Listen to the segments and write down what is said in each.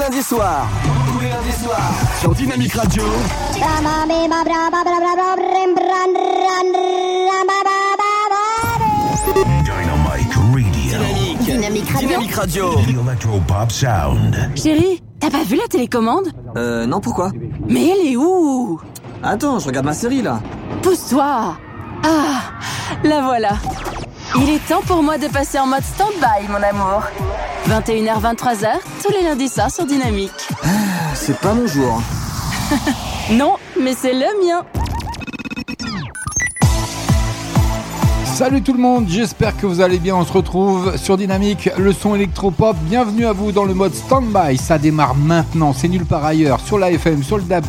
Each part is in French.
lundis soirs. Tous les lundis soirs. Sur Dynamique Radio. Dynamic Radio. Dynamique. Dynamique Radio. Dynamique Radio. The Electropop Sound. Chérie, t'as pas vu la télécommande? Euh, non, pourquoi? Mais elle est où? Attends, je regarde ma série là. Pousse-toi Ah, la voilà. Il est temps pour moi de passer en mode stand-by, mon amour. 21h, 23h, tous les lundis soirs sur Dynamique. C'est pas mon jour. Non, mais c'est le mien. Salut tout le monde, j'espère que vous allez bien. On se retrouve sur Dynamique, le son électropop. Bienvenue à vous dans le mode stand-by. Ça démarre maintenant, c'est nulle part ailleurs. Sur la FM, sur le DAB,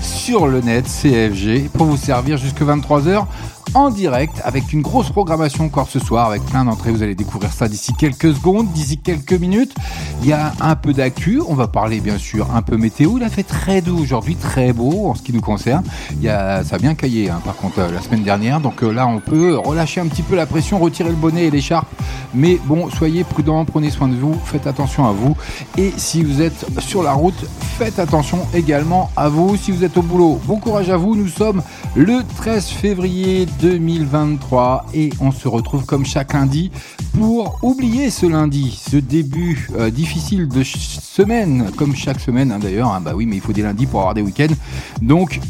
sur le net, CFG, pour vous servir jusque 23h en direct avec une grosse programmation encore ce soir avec plein d'entrées. Vous allez découvrir ça d'ici quelques secondes, d'ici quelques minutes. Il y a un peu d'actu. On va parler bien sûr un peu météo. Il a fait très doux aujourd'hui, très beau en ce qui nous concerne. Il y a, ça a bien caillé hein, par contre euh, la semaine dernière. Donc euh, là, on peut relâcher un petit peu la pression, retirer le bonnet et l'écharpe. Mais bon, soyez prudents, prenez soin de vous, faites attention à vous. Et si vous êtes sur la route, faites attention également à vous. Si vous êtes au boulot, bon courage à vous. Nous sommes le 13 février 2023 et on se retrouve comme chaque lundi pour oublier ce lundi, ce début euh, difficile de semaine, comme chaque semaine hein, d'ailleurs. hein. bah oui, mais il faut des lundis pour avoir des week-ends. Donc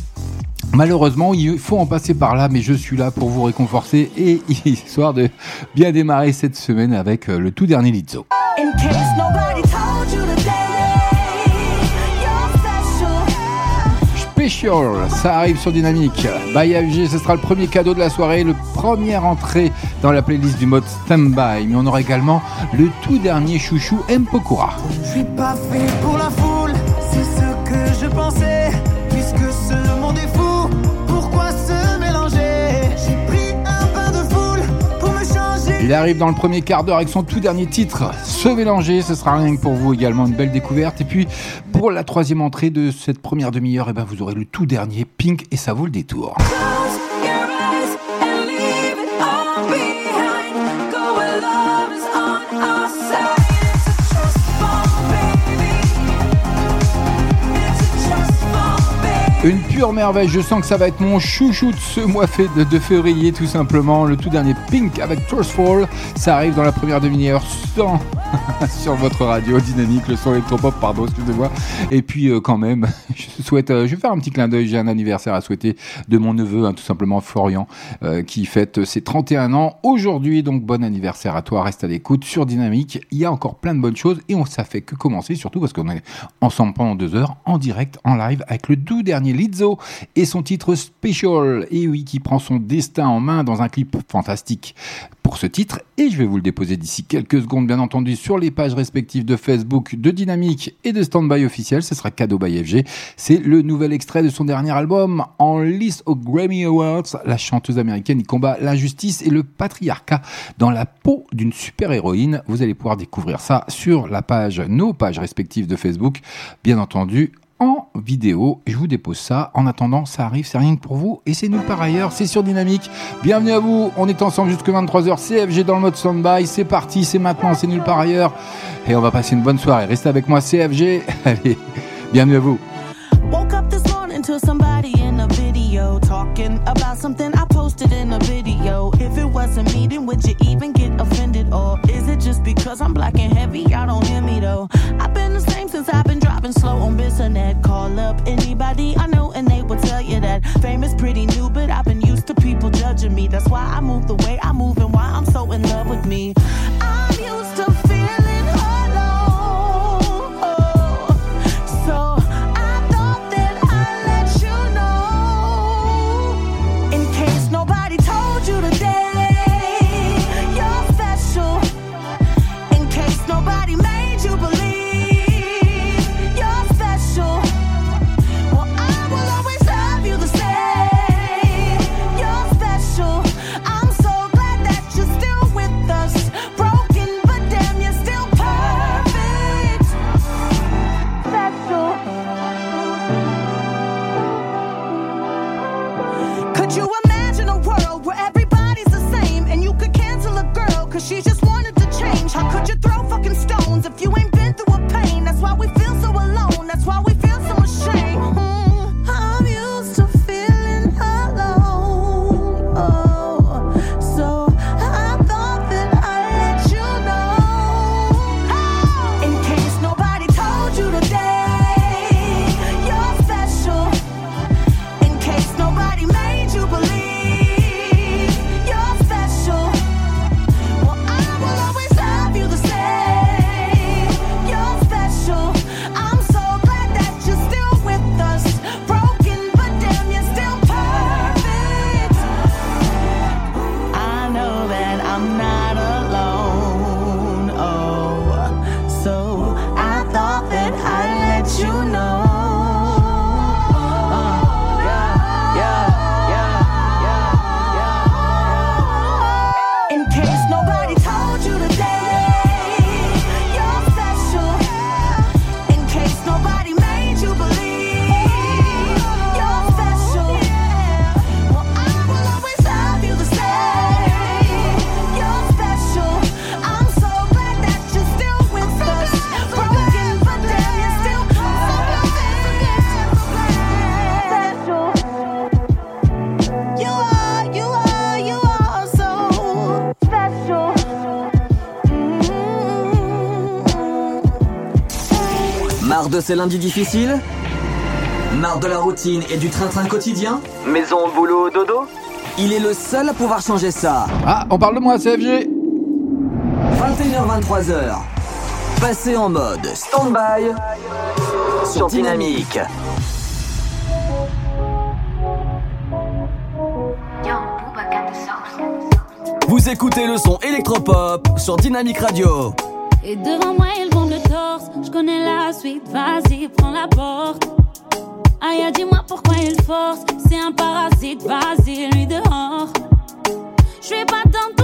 Malheureusement, il faut en passer par là, mais je suis là pour vous réconforter et histoire de bien démarrer cette semaine avec euh, le tout dernier Lizzo. Ça arrive sur Dynamique. By AUG, ce sera le premier cadeau de la soirée, le première entrée dans la playlist du mode Standby. Mais on aura également le tout dernier chouchou Mpokura. Je suis pas fait pour la foule, c'est ce que je pensais. Il arrive dans le premier quart d'heure avec son tout dernier titre, Se mélanger, ce sera rien que pour vous également une belle découverte. Et puis pour la troisième entrée de cette première demi-heure, eh ben, vous aurez le tout dernier Pink et ça vaut le détour. Une pure merveille, je sens que ça va être mon chouchou de ce mois de, février tout simplement. Le tout dernier Pink avec Fall, ça arrive dans la première demi-heure sans- sur votre radio dynamique, le son électropop, pardon, excusez-moi. Et puis euh, quand même, je souhaite, euh, je vais faire un petit clin d'œil, j'ai un anniversaire à souhaiter de mon neveu, hein, tout simplement Florian, euh, qui fête ses 31 ans aujourd'hui. Donc bon anniversaire à toi, reste à l'écoute sur Dynamique. Il y a encore plein de bonnes choses et on ça fait que commencer, surtout parce qu'on est ensemble pendant deux heures en direct, en live, avec le tout dernier Lizzo et son titre Special. Et oui, qui prend son destin en main dans un clip fantastique. Pour ce titre et je vais vous le déposer d'ici quelques secondes bien entendu sur les pages respectives de Facebook de Dynamique et de Standby officiel. Ce sera cadeau by FG c'est le nouvel extrait de son dernier album en liste aux Grammy Awards. La chanteuse américaine y combat l'injustice et le patriarcat dans la peau d'une super héroïne vous allez pouvoir découvrir ça sur la page nos pages respectives de Facebook. Bien entendu en vidéo. Je vous dépose ça. En attendant, ça arrive, c'est rien que pour vous. Et c'est nulle part ailleurs, c'est sur Dynamique. Bienvenue à vous. On est ensemble jusque 23h. CFG dans le mode standby. C'est parti, c'est maintenant, c'est nulle part ailleurs. Et on va passer une bonne soirée. Restez avec moi, CFG. Allez, bienvenue à vous. Talking about something I posted in a video. If it wasn't me, then would you even get offended? Or is it just because I'm black and heavy? Y'all don't hear me though. I've been the same since I've been driving slow on Bissonnet. Call up anybody I know and they will tell you that fame is pretty new, but I've been used to people judging me. That's why I move the way I move and why I'm so in love with me. I'm ces lundis difficiles Marre de la routine et du train-train quotidien Maison, boulot, dodo Il est le seul à pouvoir changer ça. Ah, on parle de moi, CFG 21h-23h. Passez en mode stand-by sur Dynamique. Vous écoutez le son électropop sur Dynamique Radio. Et devant moi, ils vont le torse. Je connais la suite, vas-y, prends la porte. Aïe, dis-moi pourquoi il force. C'est un parasite, vas-y, lui dehors. Je suis pas dans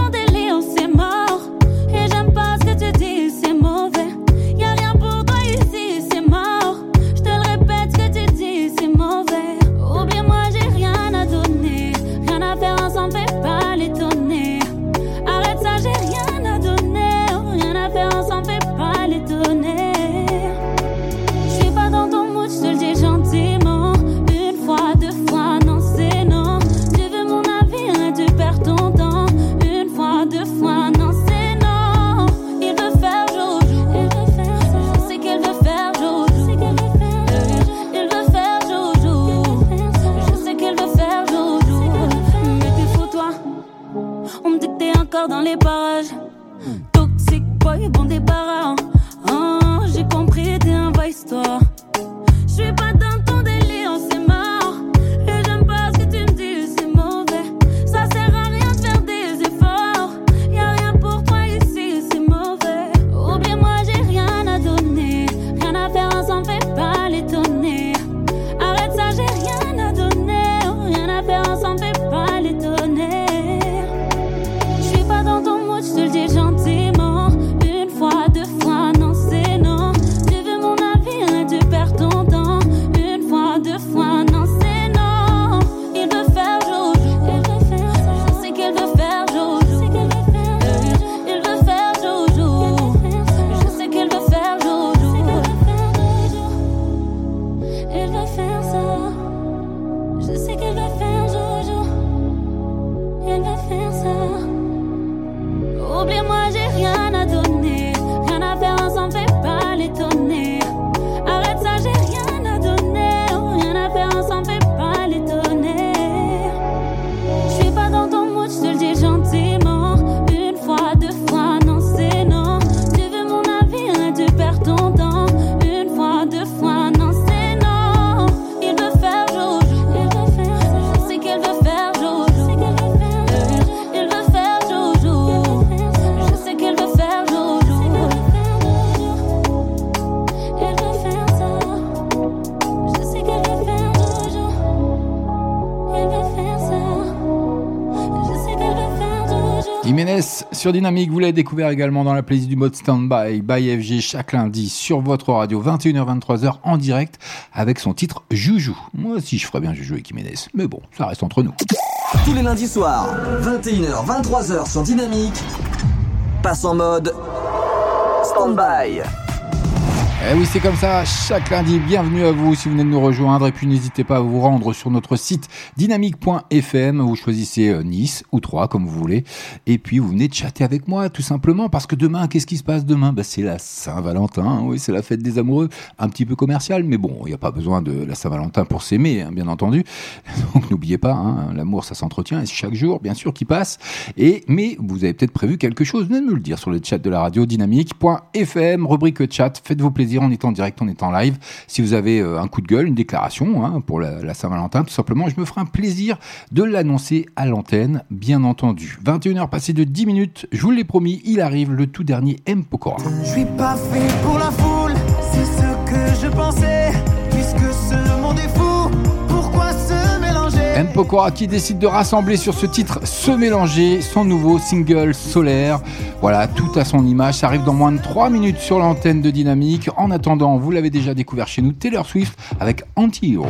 sur Dynamique, vous l'avez découvert également dans la playlist du mode Standby by FG chaque lundi sur votre radio 21h-23h en direct avec son titre Joujou. Moi aussi je ferais bien Joujou avec Jiménez, mais bon, ça reste entre nous. Tous les lundis soirs, 21h, 23h sur Dynamique. Passe en mode stand-by. Eh oui, c'est comme ça, chaque lundi, bienvenue à vous si vous venez de nous rejoindre et puis n'hésitez pas à vous rendre sur notre site dynamique.fm, vous choisissez euh, Nice ou Troyes comme vous voulez. Et puis vous venez chatter avec moi tout simplement parce que demain, qu'est-ce qui se passe demain? Bah, C'est la Saint-Valentin, oui, c'est la fête des amoureux, un petit peu commercial mais bon, il n'y a pas besoin de la Saint-Valentin pour s'aimer, hein, bien entendu, donc n'oubliez pas, hein, l'amour ça s'entretient et chaque jour bien sûr qui passe. Et mais vous avez peut-être prévu quelque chose, venez me le dire sur le chat de la radio dynamique.fm, rubrique chat, faites-vous plaisir, on est en direct, on est en live. Si vous avez euh, un coup de gueule, une déclaration hein, pour la, la Saint-Valentin, tout simplement, je me ferai un plaisir de l'annoncer à l'antenne, bien entendu. 21h passées de 10 minutes, je vous l'ai promis, il arrive le tout dernier M. Pokora. Je suis pas fait pour la foule, c'est ce que je pensais. Puisque ce monde est fou, pourquoi se mélanger? M. Pokora qui décide de rassembler sur ce titre Se mélanger, son nouveau single solaire. Voilà, tout à son image. Ça arrive dans moins de 3 minutes sur l'antenne de Dynamique. En attendant, vous l'avez déjà découvert chez nous, Taylor Swift avec Anti-Hero.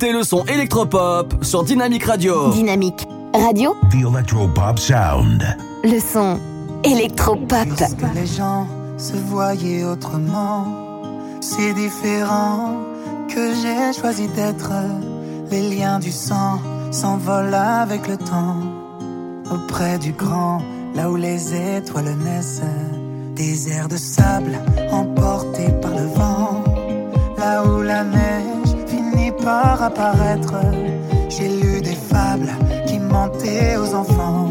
Écoutez le son électropop sur Dynamique Radio. Dynamique Radio. The Electropop Sound. Le son électropop. que les gens se voyaient autrement, c'est différent que j'ai choisi d'être. Les liens du sang s'envolent avec le temps. Auprès du grand, là où les étoiles naissent, des airs de sable emportés J'ai lu des fables qui mentaient aux enfants.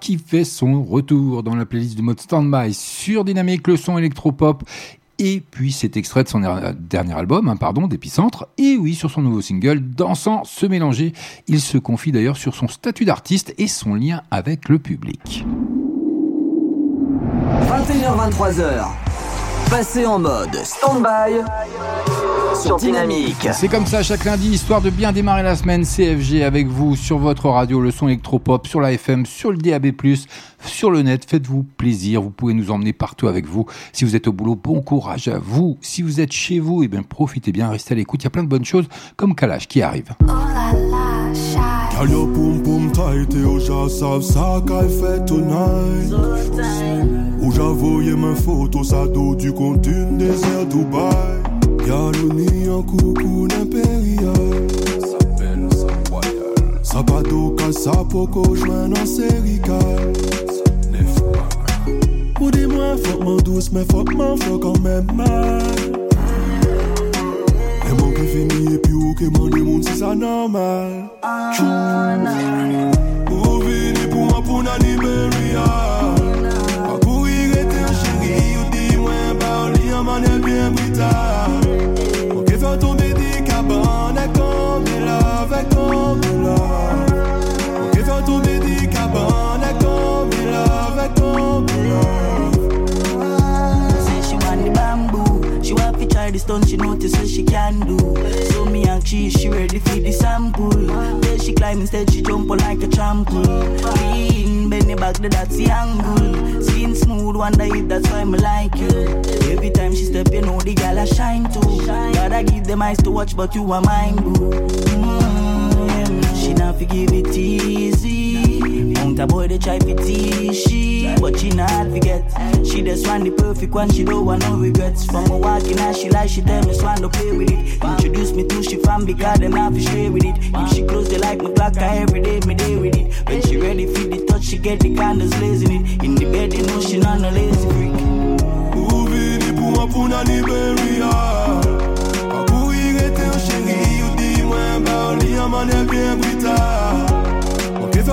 Qui fait son retour dans la playlist du mode Standby sur Dynamique, le son électropop. Et puis cet extrait de son dernier album, hein, pardon, d'Épicentre. Et oui, sur son nouveau single, Dansant se mélanger. Il se confie d'ailleurs sur son statut d'artiste et son lien avec le public. 21h23h. Passez en mode stand-by sur Dynamique. C'est comme ça chaque lundi, histoire de bien démarrer la semaine. CFG avec vous sur votre radio, le son électropop, sur la FM, sur le DAB+, sur le net. Faites-vous plaisir, vous pouvez nous emmener partout avec vous. Si vous êtes au boulot, bon courage à vous. Si vous êtes chez vous, eh bien profitez bien, restez à l'écoute. Il y a plein de bonnes choses comme Kalash qui arrive. Oh là là, Girl, your boom boom tight et au savent ça qu'elle fait tonight. Où j'avoyais mes photos, ça dos du contenu désert Dubaï. Girl, on y en coucou l'impérial. S'appelle ça royal. Sapato, casapoco, joint en sérical. Ou dis-moi, fuck mon douce, mais fuck mon fuck quand même mal. Eman ke fini epi ou ke man de moun si sa normal. Ou vini pou an pou nan Iberia Wakou yi rete an cheri ou di mwen ba ou li an man el bien brita. Try the stunt, she notice what she can do. So me and she, she ready for the sample. Then she climb instead, she jump like a trample. Lean, bend back, that's the angle. Skin smooth, wonder if that's why me like you. Every time she step, you know the gal I shine too. Gotta give them eyes to watch, but you are mine, boo. Mm, she not forgive it easy. Mount a boy, they try to tease she, but she not forget. She just want the perfect one, she don't want no regrets. From a walking as she like, she tell me swan to play with it. Introduce me to she fam because them not fi stray with it. If she close, they like my clock, I every day me day with it. When she ready for the touch, she get the candles blazing it. In the bed, they know she not no lazy freak. Ouvini pour moi pour Naniberia. Pas courir était un chéri,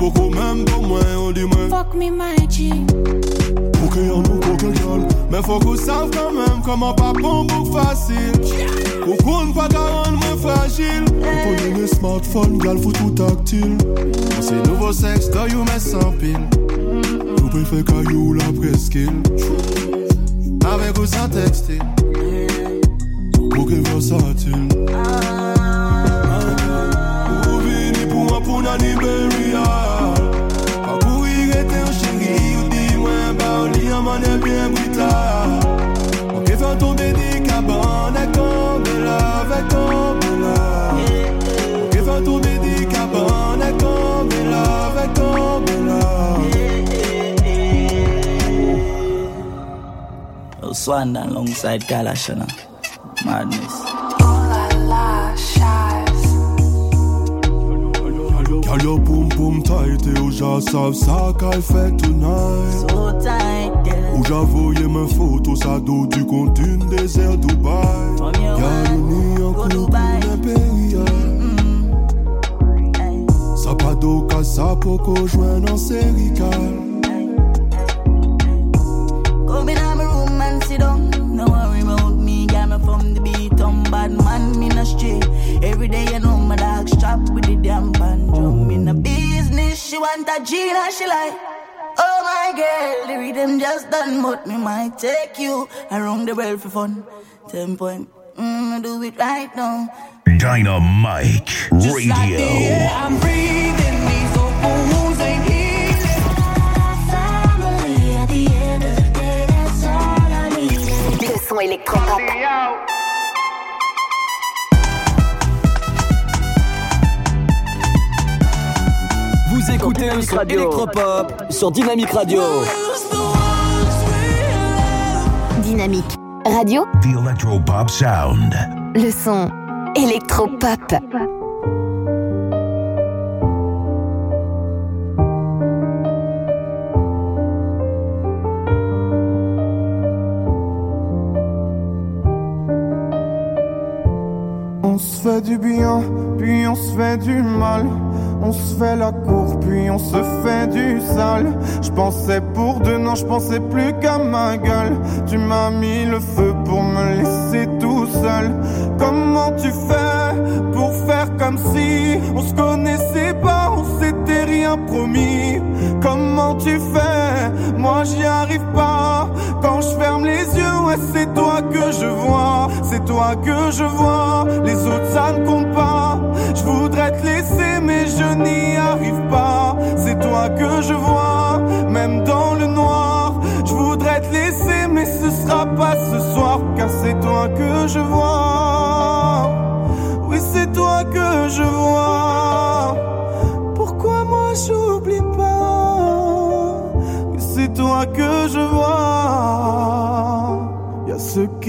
Ou beaucoup même pour moi, on dit moi. Fuck me, my G. Pour qu'il y en ait aucun gueule. Mais faut qu'on sache quand même comment pas bon bouc facile. Ou qu'on pas rendre moins fragile? Pour qu'on ait smartphone, gal faut tout tactile. C'est nouveau sexe, toi you mets sans pile. Ou préfère caillou la presqu'île. Avec ou sans textile. Pour qu'il versatile. Ou vini pour moi pour Naniberia. Pas on manière bien brutale. On peut faire tomber des cabanes. On peut faire tomber des. Oh, Swan alongside Galashana. Madness. Girl, your boom boom tight savent ça qu'elle fait tonight. So tight, girl. Où j'avoyais mes photos, ça dos du contenu désert Dubaï. From your Girl, wife, on y en joint en sérical. Come in my room and sit down. No worry about me, got me from the beat. I'm bad man, me no. Every day you know my dog strap with the damn band drum. In the business, she want a Gina, she like. My girl, the rhythm just done, but me might take you around the world for fun. Ten point, mm, do it right now. Dynamite Radio. I'm breathing, these open wounds ain't healing. Family at the end of the day, that's all I need. Le son électropop. Vous écoutez le son électropop sur Dynamique Radio. Dynamique Radio. The Electropop Sound. Le son électropop. On se fait du bien, puis on se fait du mal. On se fait la cour, puis on se fait du sale. Je pensais pour deux, non, je pensais plus qu'à ma gueule. Tu m'as mis le feu pour me laisser tout seul. Comment tu fais pour faire comme si on se connaissait pas, on s'était rien promis? Comment tu fais? Moi j'y arrive pas. Quand je ferme les yeux, ouais, c'est toi que je vois. C'est toi que je vois. Les autres, ça ne compte pas. Je voudrais te laisser, mais je n'y arrive pas. C'est toi que je vois, même dans le noir. Je voudrais te laisser, mais ce sera pas ce soir, car c'est toi que je vois.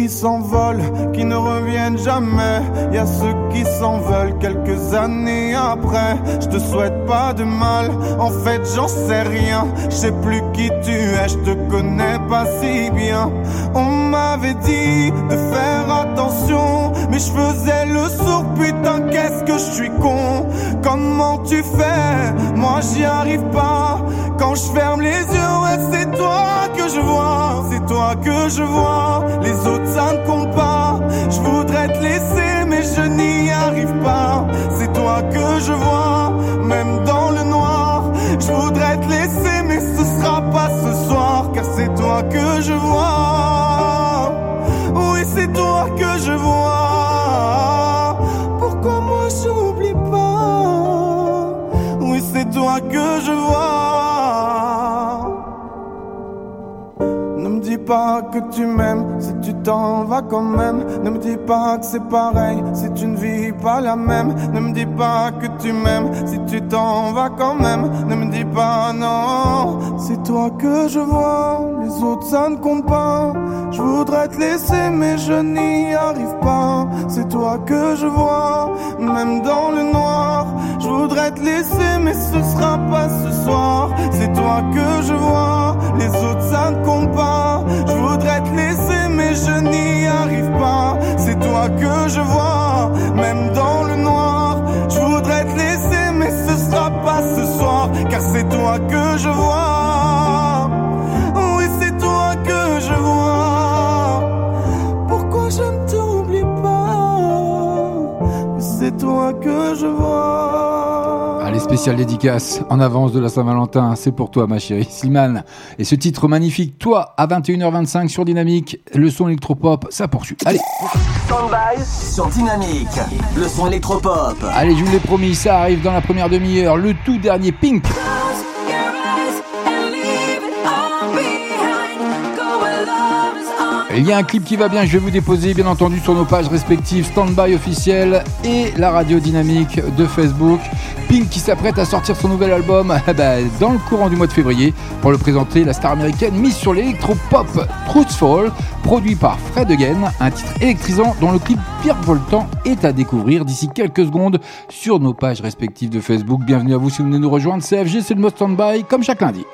S'envolent, qui ne reviennent jamais. Y a ceux qui s'en veulent quelques années après. Je te souhaite pas de mal, en fait j'en sais rien. Je sais plus qui tu es, je te connais pas si bien. On m'avait dit de faire attention, mais je faisais le sourd. Putain, qu'est-ce que je suis con. Comment tu fais? Moi j'y arrive pas. Quand je ferme les yeux, c'est toi je vois. C'est toi que je vois. Les autres, ça ne compte pas. Je voudrais te laisser, mais je n'y arrive pas. C'est toi que je vois, même dans le noir. Je voudrais te laisser, mais ce sera pas ce soir, car c'est toi que je vois. Oui, c'est toi que je vois. Pourquoi moi j'oublie pas? Oui, c'est toi que je vois. Pas que tu m'aimes si tu t'en vas quand même. Ne me dis pas que c'est pareil si tu ne vis pas la même. Ne me dis pas que tu m'aimes si tu t'en vas quand même. Ne me dis pas non, c'est toi que je vois. Les autres ça ne compte pas. Je voudrais te laisser mais je n'y arrive pas. C'est toi que je vois, même dans le noir. Je voudrais te laisser mais ce sera pas ce soir. C'est toi que je vois, les autres ça ne compte pas. Je voudrais te laisser mais je n'y arrive pas. C'est toi que je vois, même dans le noir. Je voudrais te laisser mais ce sera pas ce soir, car c'est toi que je vois. Oui, c'est toi que je vois. Pourquoi je ne t'oublie pas? C'est toi que je vois. Allez, spécial dédicace en avance de la Saint-Valentin, c'est pour toi ma chérie Slimane. Et ce titre magnifique, toi, à 21h25 sur Dynamique, le son électropop, ça poursuit. Allez, Stand-by sur Dynamique. Le son électropop. allez, je vous l'ai promis, ça arrive dans la première demi-heure, le tout dernier Pink. Il y a un clip qui va bien, je vais vous déposer bien entendu sur nos pages respectives Standby officiel et la radio dynamique de Facebook. Pink qui s'apprête à sortir son nouvel album eh ben, dans le courant du mois de février pour le présenter, la star américaine mise sur l'électro-pop Truthful, produit par Fred Again, un titre électrisant dont le clip virevoltant est à découvrir d'ici quelques secondes sur nos pages respectives de Facebook. Bienvenue à vous si vous venez nous rejoindre. CFG, c'est le mot Standby comme chaque lundi.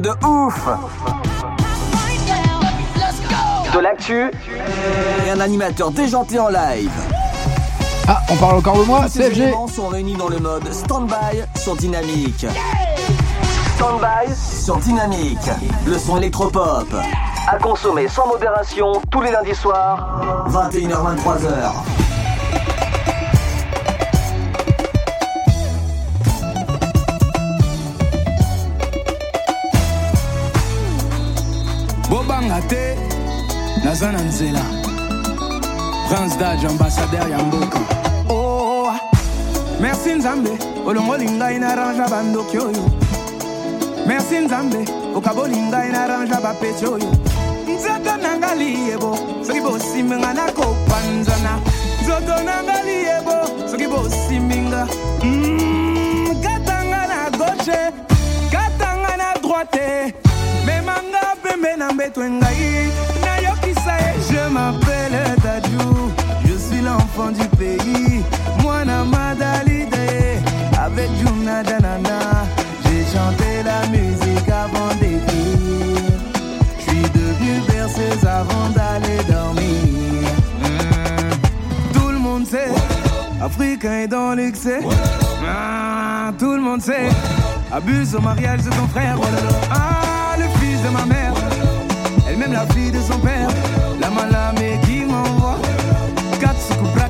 De ouf De l'actu et un animateur déjanté en live. Ah, on parle encore de moi, Tous ces CFG éléments sont réunis dans le mode Standby sur Dynamique. Standby sur Dynamique. Le son électropop. À consommer sans modération tous les lundis soirs, 21h-23h. Naza na nzela. Prince dage ambassadeur ya mboka. Oh, merci nzambe olongoli ngai na rangea bandoki oyo. Merci nzambe okaboli ngai na rangea bapeti oyo. Nzoto nanga liyebo soki bosiminga nakopanzana nzoto nanga liyebo soki bosiminga Mm, katanga na gauche katanga na droite. Memanga pembe na mbeto ngai du pays. Mwana madalide avec juna danana. J'ai chanté la musique avant d'écrire. Je suis devenu berceuse avant d'aller dormir. Mm. tout le monde sait africain est dans l'excès. Ah, tout le monde sait abuse au mariage de ton frère. Ah le fils de ma mère elle-même la fille de son père. La malamé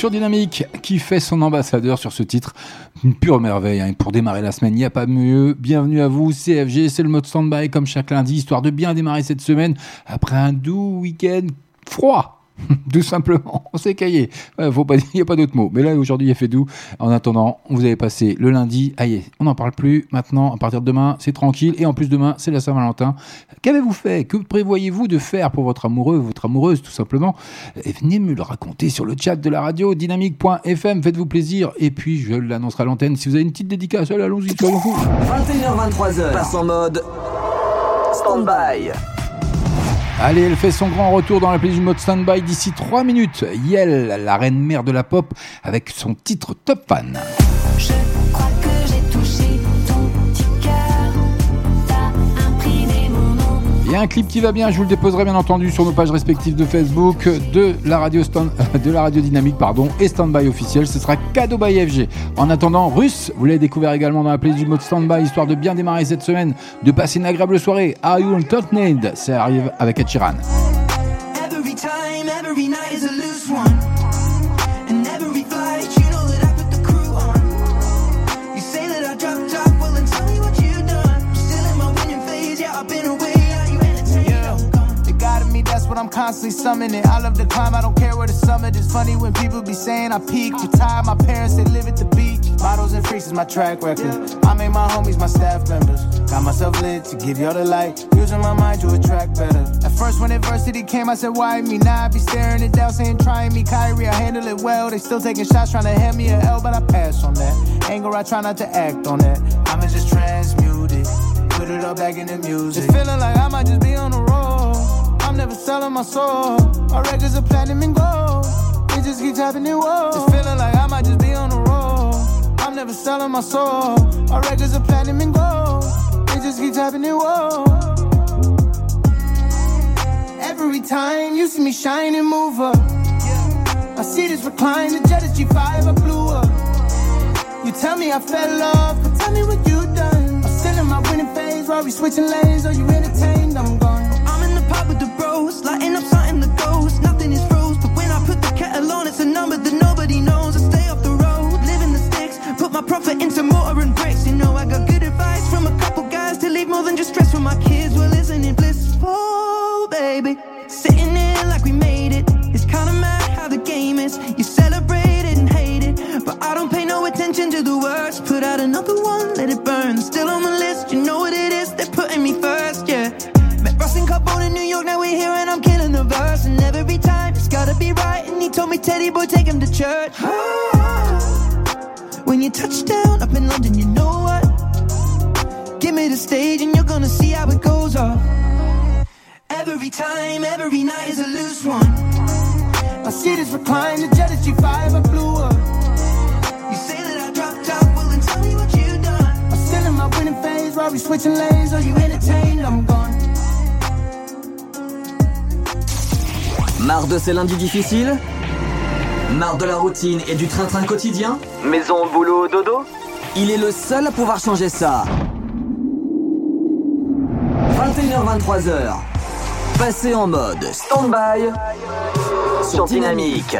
sur Dynamique qui fait son ambassadeur sur ce titre. Une pure merveille hein. pour démarrer la semaine. Il n'y a pas mieux. Bienvenue à vous, CFG. C'est le mode stand-by comme chaque lundi, histoire de bien démarrer cette semaine après un doux week-end froid. Tout simplement, on s'est caillé. Il n'y a pas d'autre mot. Mais là, aujourd'hui, il a fait doux. En attendant, vous avez passé le lundi. Aïe, on n'en parle plus. Maintenant, à partir de demain, c'est tranquille. Et en plus, demain, c'est la Saint-Valentin. Qu'avez-vous fait? Que prévoyez-vous de faire pour votre amoureux, votre amoureuse, tout simplement? Venez me le raconter sur le chat de la radio dynamique.fm. Faites-vous plaisir. Et puis, je l'annoncerai à l'antenne. Si vous avez une petite dédicace, allez, allons-y, soyons fous. 21h23h, passe en mode Standby. Allez, elle fait son grand retour dans la playlist du mode standby d'ici 3 minutes. Yel, la reine mère de la pop, avec son titre Top Fan. Un clip qui va bien, je vous le déposerai bien entendu sur nos pages respectives de Facebook de la radio, stand, de la radio dynamique pardon, et Standby officiel. Ce sera cadeau by FG. En attendant, Russe, vous l'avez découvert également dans la playlist du mode Standby, histoire de bien démarrer cette semaine, de passer une agréable soirée. Are You Ça arrive avec is What I'm constantly summoning. I love to climb, I don't care where the summit is. Funny when people be saying I peaked. Retired, my parents, they live at the beach. Bottles and freaks is my track record. I made my homies my staff members. Got myself lit to give y'all the light. Using my mind to attract better. At first, when adversity came, I said, Why me? Now I be staring it down, saying, Trying me, Kyrie. I handle it well. They still taking shots, trying to hand me a L, but I pass on that. Anger, I try not to act on that. I'ma just transmute it. Put it all back in the music. It's feeling like I might just be on the. I'm never selling my soul. My records are platinum and gold. It just keeps happening, whoa. It's feeling like I might just be on the road. I'm never selling my soul. My records are platinum and gold. It just keeps happening, whoa. Every time you see me shine and move up, I see this recline, the jet is G5, I blew up. You tell me I fell off, but tell me what you done. I'm still in my winning phase, while we switching lanes. Are you entertained? I'm gone. Pub with the bros, lighting up something that goes. Nothing is froze, but when I put the kettle on, it's a number that nobody knows. I stay off the road, live in the sticks, put my profit into mortar and bricks. You know I got good advice from a couple guys to leave more than just stress for my kids. Well, isn't it blissful, baby? Sitting in like we made it. It's kinda mad how the game is. You celebrate it and hate it, but I don't pay no attention to the words. Put out another one, let it burn. Still on the list, you know what it is. They're putting me first, Carbone in New York, now we're here and I'm killing the verse. And every time it's gotta be right. And he told me, Teddy boy, take him to church. When you touch down up in London, you know what? Give me the stage and you're gonna see how it goes off. Every time, every night is a loose one. My see this recline, the jet is G5, I blew up. You say that I dropped out, well then tell me what you done. I'm still in my winning phase, while we switching lanes. Are you entertained? I'm gone. Marre de ces lundis difficiles Marre de la routine et du train-train quotidien Maison, boulot, dodo Il est le seul à pouvoir changer ça. 21h-23h. Passez en mode stand-by sur Dynamique.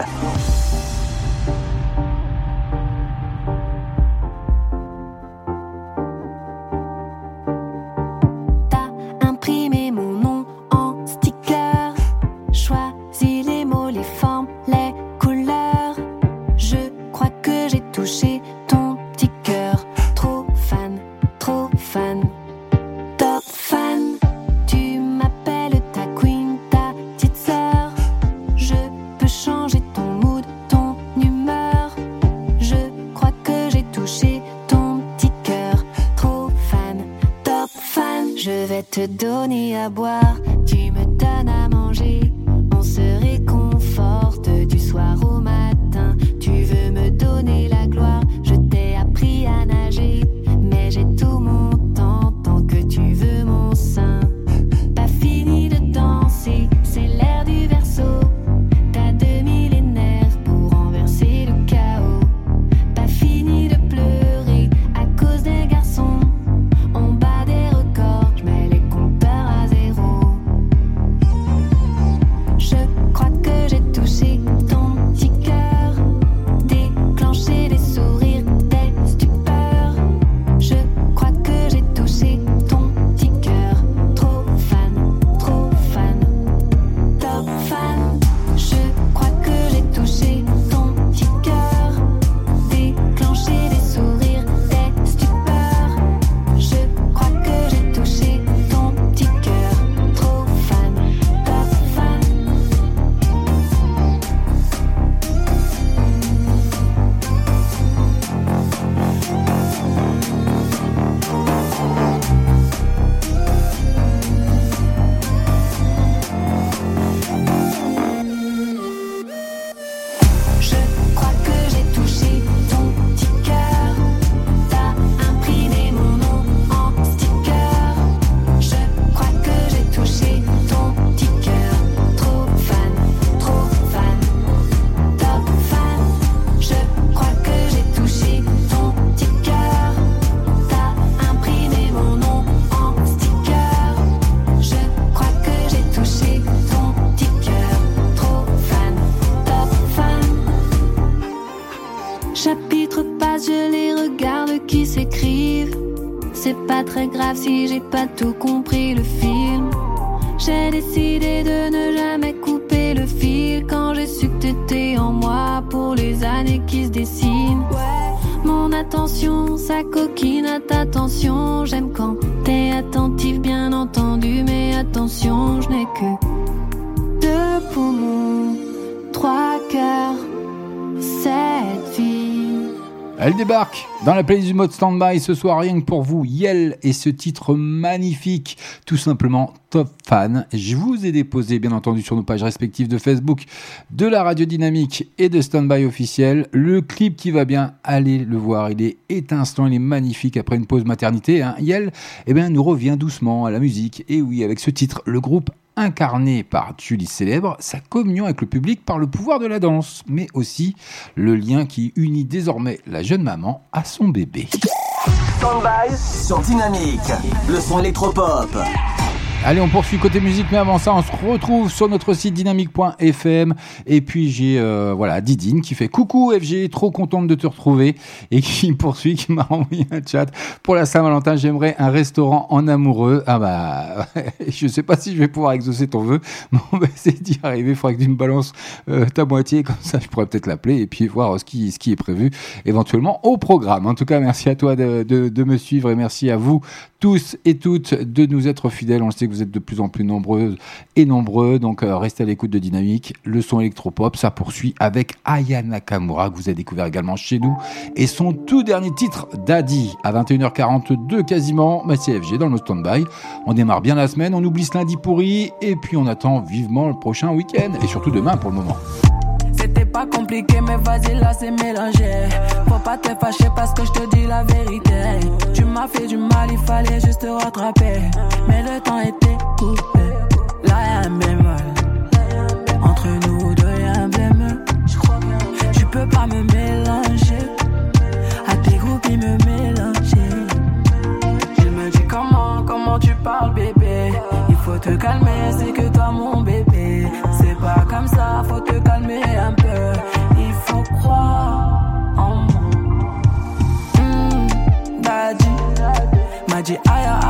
Dans la playlist du mode standby ce soir rien que pour vous Yel et ce titre magnifique. Tout simplement top fan. Je vous ai déposé bien entendu sur nos pages respectives de Facebook de la radio dynamique et de standby officiel. Le clip qui va bien allez le voir. Il est étincelant il est magnifique. Après une pause maternité hein. Yel eh bien nous revient doucement à la musique. Et oui avec ce titre le groupe incarné par Julie Célèbre, sa communion avec le public par le pouvoir de la danse, mais aussi le lien qui unit désormais la jeune maman à son bébé. Allez, on poursuit côté musique, mais avant ça, on se retrouve sur notre site dynamique.fm. Et puis j'ai euh, voilà Didine qui fait coucou FG, trop contente de te retrouver et qui poursuit, qui m'a envoyé un chat pour la Saint-Valentin. J'aimerais un restaurant en amoureux. Ah bah, je sais pas si je vais pouvoir exaucer ton vœu, mais on va essayer d'y arriver. Il faudra que tu me balances euh, ta moitié, comme ça je pourrais peut-être l'appeler et puis voir ce qui ce qui est prévu éventuellement au programme. En tout cas, merci à toi de, de me suivre et merci à vous tous et toutes de nous être fidèles. On le sait que vous êtes de plus en plus nombreuses et nombreux, donc euh, restez à l'écoute de Dynamique. Le son électropop, ça poursuit avec Aya Nakamura, que vous avez découvert également chez nous, et son tout dernier titre, Daddy, à 21h42 quasiment, ma CFG dans le stand-by. On démarre bien la semaine, on oublie ce lundi pourri, et puis on attend vivement le prochain week-end, et surtout demain pour le moment. Compliqué, mais vas-y, là c'est mélangé. Faut pas te fâcher parce que je te dis la vérité. Tu m'as fait du mal, il fallait juste te rattraper. Mais le temps était coupé. Là y'a un bémol. Entre nous deux y'a un bémol. Tu peux pas me mélanger. À tes groupes, me mélanger. Il me dit comment, comment tu parles, bébé? Il faut te calmer, c'est que toi mon bébé. M'a dit aïe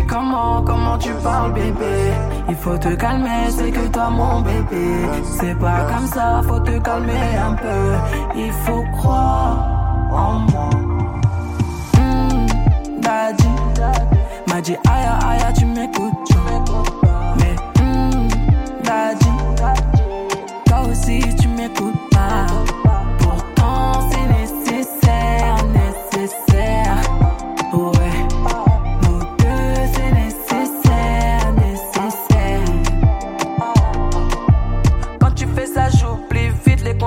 comment, comment tu parles bébé. Il faut te calmer, c'est que toi mon bébé. C'est pas comme ça, faut te calmer un peu. Il faut croire en moi. Hmm, Daddy. M'a dit aïe aïe tu m'écoutes. Mais hmm, Daddy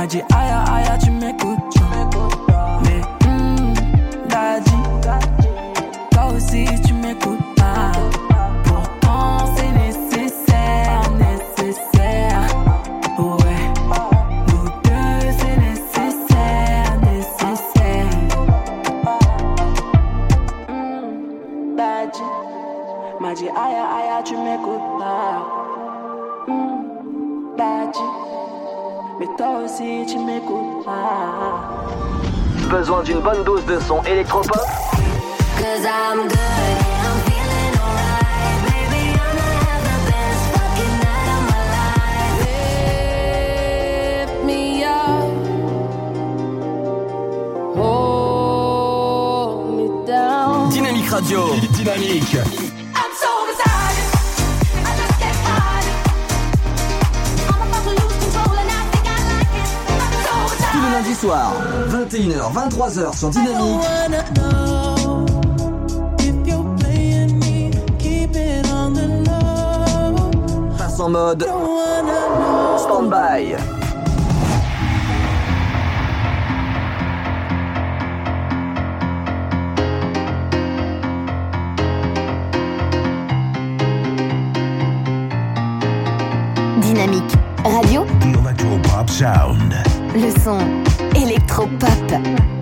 M'a dit aïe aïe tu m'écoutes Mais hmm, Daddy Toi aussi tu m'écoutes pas Pourtant c'est nécessaire, nécessaire Ouais nous deux, c'est nécessaire, nécessaire. Hmm, Daddy, m'a dit aïe aïe, tu m'écoutes pas. Hmm, Daddy, mais toi aussi tu m'écoutes pas. Besoin d'une bonne dose de son électropop? Cause I'm good. Radio. Dynamique. lundi soir, 21h, 23h sur Dynamique. Passe en mode stand-by. Dynamique. Radio. The Electro Pop Sound le son électropop.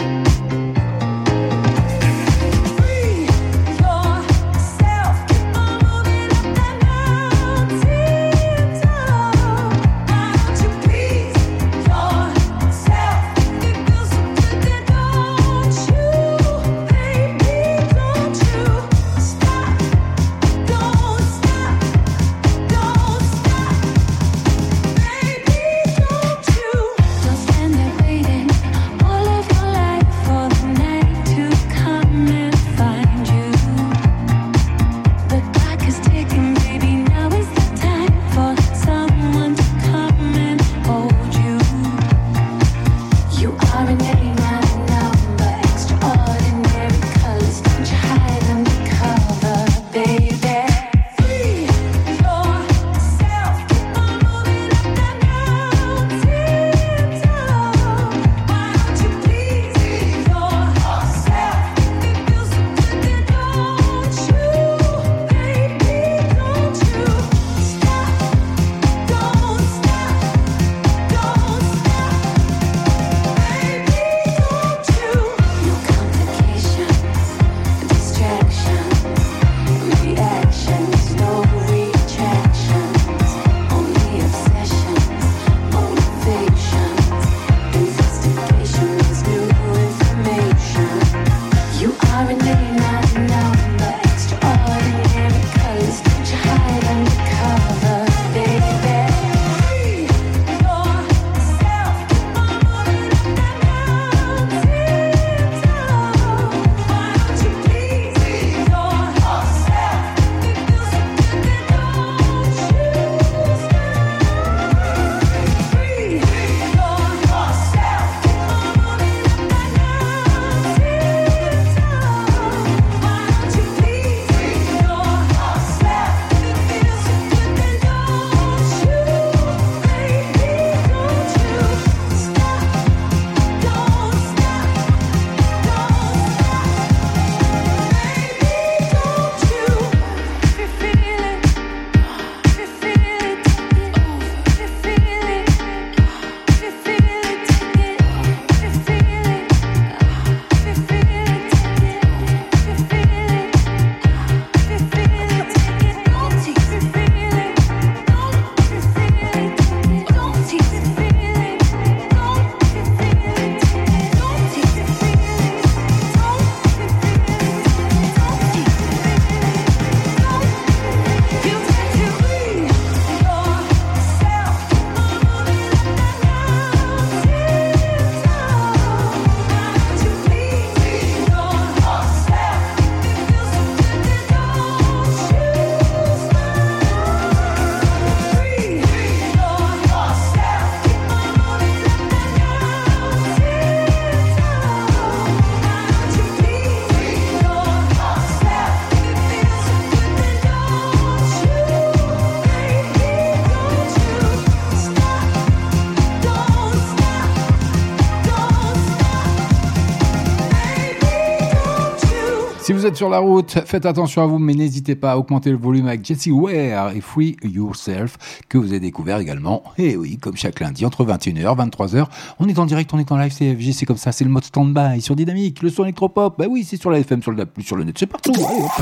Sur la route, faites attention à vous, mais n'hésitez pas à augmenter le volume avec Jesse Ware et Free Yourself, que vous avez découvert également. Et oui, comme chaque lundi, entre 21h et 23h, on est en direct, on est en live CFG, c'est comme ça, c'est le mode stand-by sur Dynamique, le son électropop. Bah oui, c'est sur la FM, sur le sur le net, c'est partout.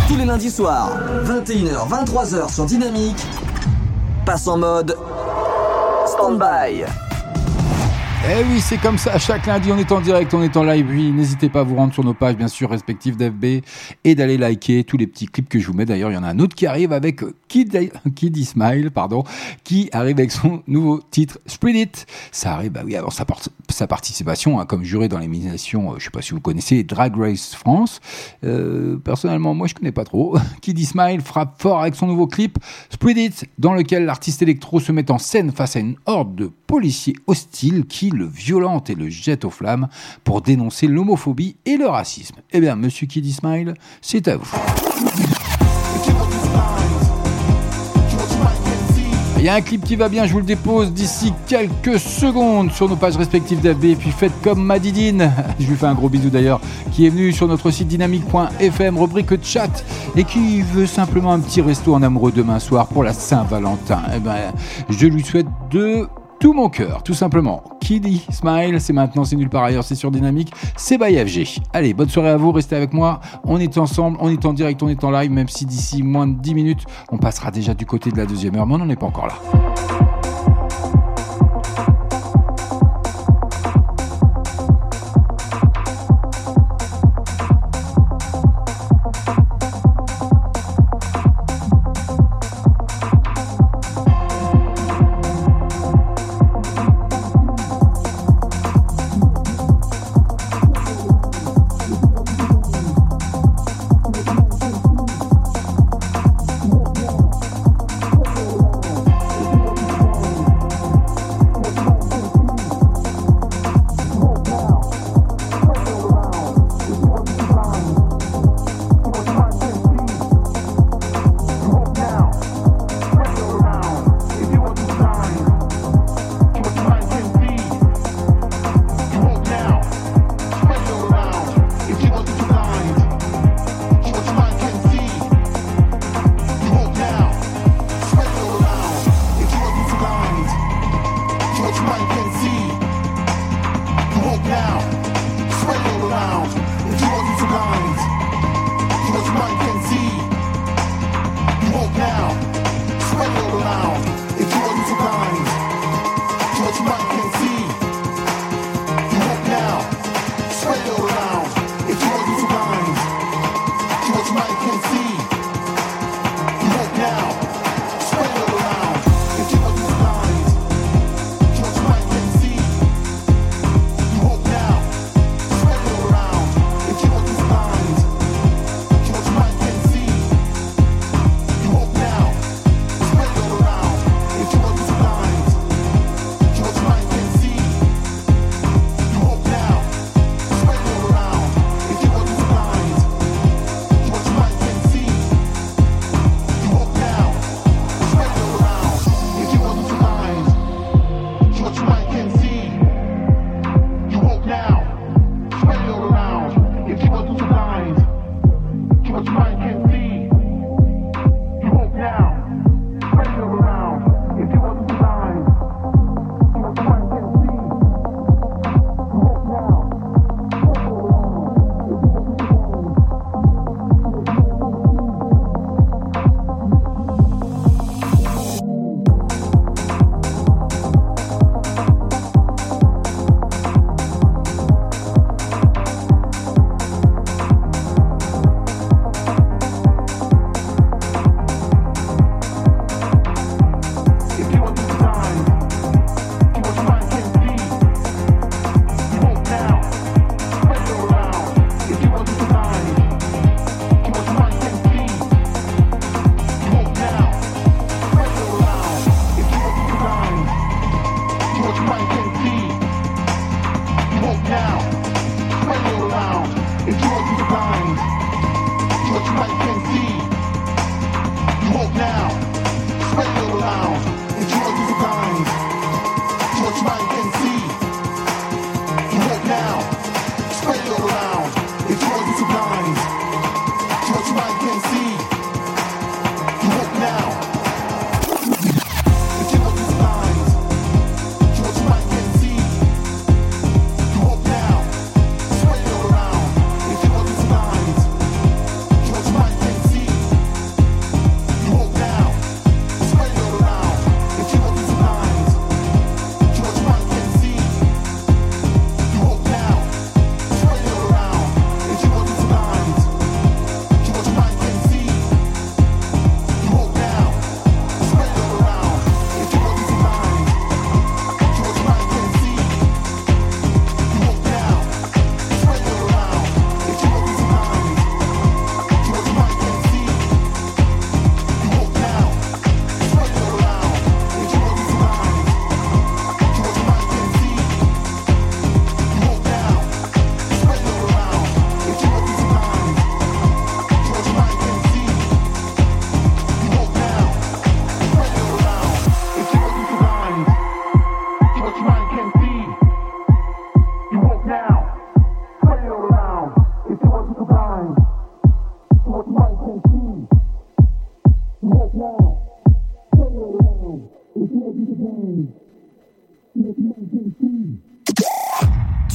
Tous les lundis soirs, 21h, 23h sur Dynamique, passe en mode stand-by. Eh oui, c'est comme ça. Chaque lundi, on est en direct, on est en live. Oui, n'hésitez pas à vous rendre sur nos pages, bien sûr, respectives d'FB et d'aller liker tous les petits clips que je vous mets. D'ailleurs, il y en a un autre qui arrive avec Kid, Kid Smile, pardon, qui arrive avec son nouveau titre Spread It. Ça arrive, bah oui, avant sa, participation hein, comme juré dans l'élimination, euh, je sais pas si vous connaissez, Drag Race France. Euh, personnellement, moi, je connais pas trop. Kid Smile frappe fort avec son nouveau clip Spread It, dans lequel l'artiste électro se met en scène face à une horde de policiers hostiles qui le violente et le jette aux flammes pour dénoncer l'homophobie et le racisme. Eh bien, monsieur Kid Smile, c'est à vous. Il y a un clip qui va bien, je vous le dépose d'ici quelques secondes sur nos pages respectives d'AB. Et puis faites comme Madidine, je lui fais un gros bisou d'ailleurs, qui est venu sur notre site dynamique.fm, rubrique chat, et qui veut simplement un petit resto en amoureux demain soir pour la Saint-Valentin. Eh ben, je lui souhaite de tout mon cœur, tout simplement. Kiddy Smile, c'est maintenant, c'est nulle part ailleurs, c'est sur Dynamique, c'est by FG. Allez, bonne soirée à vous, restez avec moi. On est ensemble, on est en direct, on est en live, même si d'ici moins de 10 minutes, on passera déjà du côté de la deuxième heure, mais on n'en est pas encore là.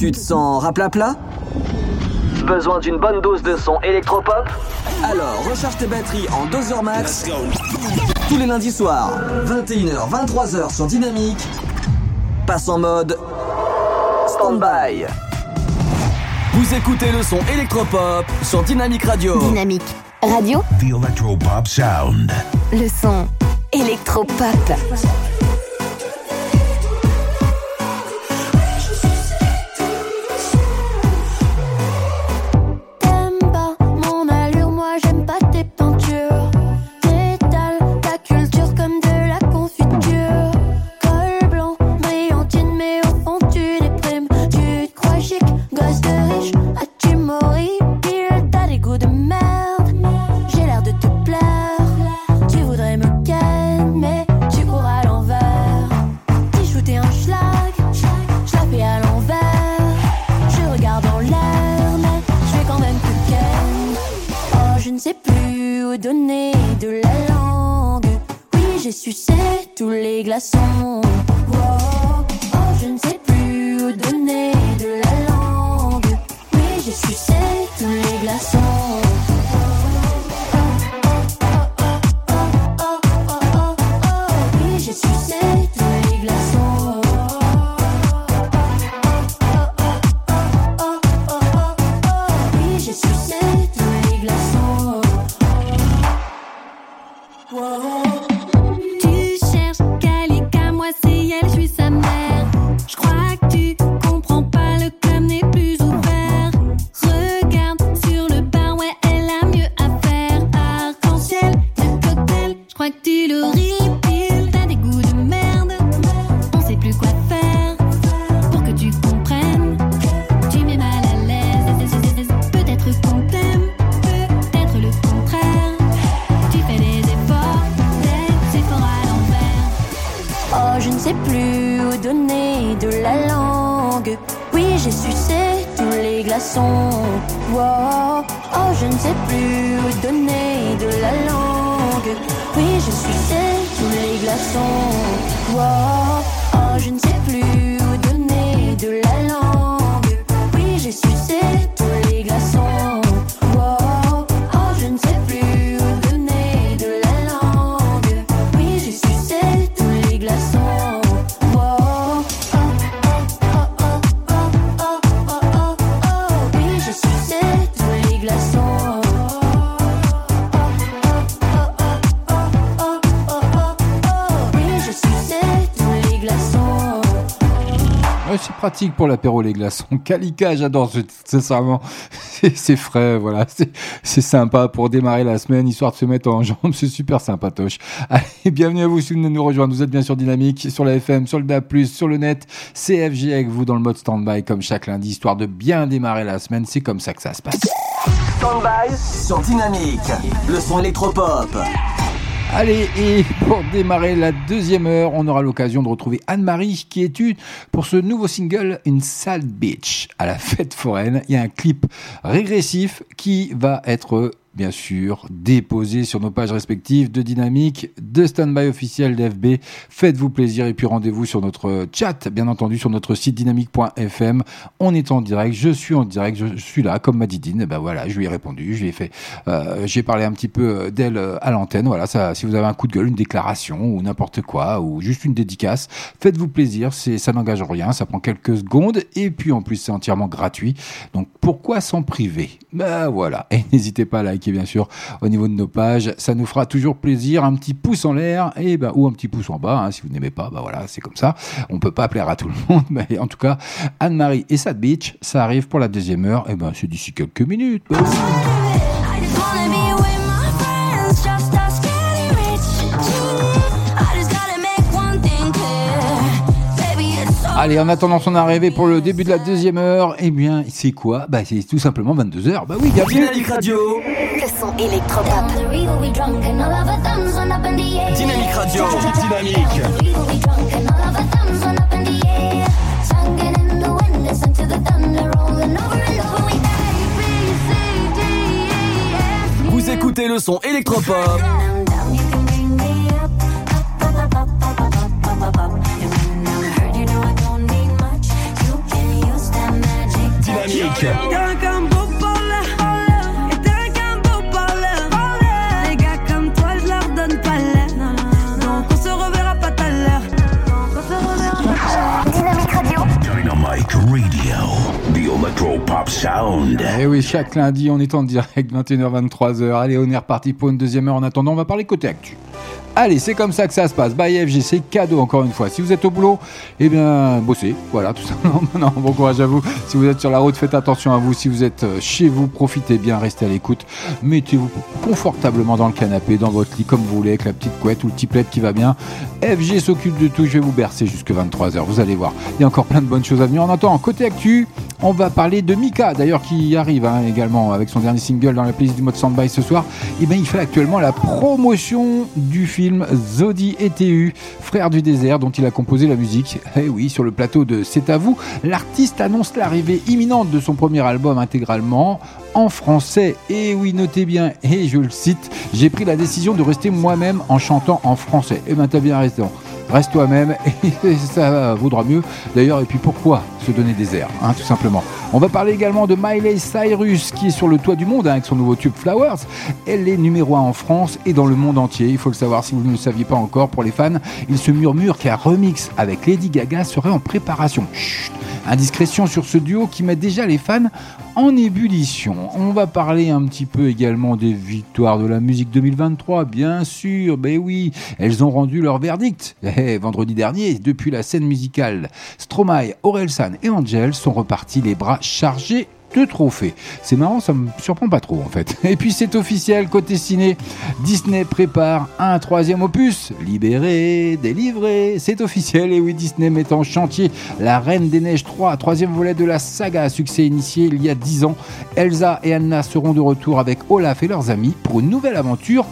Tu te sens raplapla Besoin d'une bonne dose de son électropop Alors recharge tes batteries en 2 heures max. Tous les lundis soirs, 21h, 23h sur Dynamique. Passe en mode stand-by. Vous écoutez le son électropop sur Dynamique Radio. Dynamique Radio, The Electropop Sound. le son électropop. corazón. Pour l'apéro les glaçons. Kalika, j'adore sincèrement. C'est frais, voilà. C'est sympa pour démarrer la semaine, histoire de se mettre en jambes. C'est super sympatoche. Allez, bienvenue à vous si vous venez nous rejoindre. Vous êtes bien sur Dynamique, sur la FM, sur le DA+, sur le net. CFG avec vous dans le mode stand-by comme chaque lundi, histoire de bien démarrer la semaine. C'est comme ça que ça se passe. Stand-by sur Dynamique. Le son électropop. Allez, et pour démarrer la deuxième heure, on aura l'occasion de retrouver Anne-Marie qui est une pour ce nouveau single Une Sad Beach à la fête foraine. Il y a un clip régressif qui va être bien sûr déposé sur nos pages respectives de Dynamique, de Standby officiel d'FB. Faites-vous plaisir et puis rendez-vous sur notre chat, bien entendu sur notre site dynamique.fm. On est en direct, je suis en direct, je suis là comme Madidine. Ben voilà, je lui ai répondu, je lui ai fait, euh, j'ai parlé un petit peu d'elle euh, à l'antenne. Voilà, ça, si vous avez un coup de gueule, une déclaration ou n'importe quoi ou juste une dédicace, faites-vous plaisir. C'est, ça n'engage rien, ça prend quelques secondes et puis en plus c'est entièrement gratuit. Donc pourquoi s'en priver? Ben voilà, et n'hésitez pas à liker bien sûr au niveau de nos pages, ça nous fera toujours plaisir. Un petit pouce en l'air et ben ou un petit pouce en bas hein, si vous n'aimez pas. Ben voilà, c'est comme ça. On peut pas plaire à tout le monde, mais en tout cas, Anne-Marie et Sad Beach, ça arrive pour la deuxième heure. Et ben c'est d'ici quelques minutes. Allez, en attendant son arrivée pour le début de la deuxième heure, eh bien, c'est quoi? Bah, c'est tout simplement 22h. Bah oui, bienvenue. Dynamique Radio. Le son électropop. the river we drunk and all of our Pop Sound. Et Eh oui, chaque lundi, on est en direct, 21h, 23h. Allez, on est reparti pour une deuxième heure. En attendant, on va parler côté actu. Allez, c'est comme ça que ça se passe. By FGC, cadeau encore une fois. Si vous êtes au boulot, eh bien, bossez. Voilà, tout simplement. Bon courage à vous. Si vous êtes sur la route, faites attention à vous. Si vous êtes euh, chez vous, profitez bien, restez à l'écoute. Mettez-vous confortablement dans le canapé, dans votre lit, comme vous voulez, avec la petite couette ou le petit plaid qui va bien. FG s'occupe de tout. Je vais vous bercer jusque 23h. Vous allez voir. Il y a encore plein de bonnes choses à venir. En attendant, côté actu, on va parler de Mika, d'ailleurs, qui arrive hein, également avec son dernier single dans la playlist du mode Soundby ce soir. Et bien, il fait actuellement la promotion du film Zodi ETU, frère du désert, dont il a composé la musique. Eh oui, sur le plateau de C'est à vous, l'artiste annonce l'arrivée imminente de son premier album intégralement en français. Et oui, notez bien, et je le cite, j'ai pris la décision de rester moi-même en chantant en français. Eh ben, t'as bien raison. Reste toi-même et ça vaudra mieux. D'ailleurs, et puis pourquoi se donner des airs, hein, tout simplement. On va parler également de Miley Cyrus qui est sur le toit du monde hein, avec son nouveau tube Flowers. Elle est numéro 1 en France et dans le monde entier. Il faut le savoir si vous ne le saviez pas encore pour les fans. Il se murmure qu'un remix avec Lady Gaga serait en préparation. Chut Indiscrétion sur ce duo qui met déjà les fans en ébullition. On va parler un petit peu également des victoires de la musique 2023, bien sûr, ben oui, elles ont rendu leur verdict. Eh, vendredi dernier, depuis la scène musicale, Stromae, Orelsan et Angel sont repartis les bras chargés trophées. C'est marrant, ça me surprend pas trop en fait. Et puis c'est officiel, côté ciné, Disney prépare un troisième opus, libéré, délivré, c'est officiel. Et oui, Disney met en chantier La Reine des Neiges 3, troisième volet de la saga à succès initié il y a 10 ans. Elsa et Anna seront de retour avec Olaf et leurs amis pour une nouvelle aventure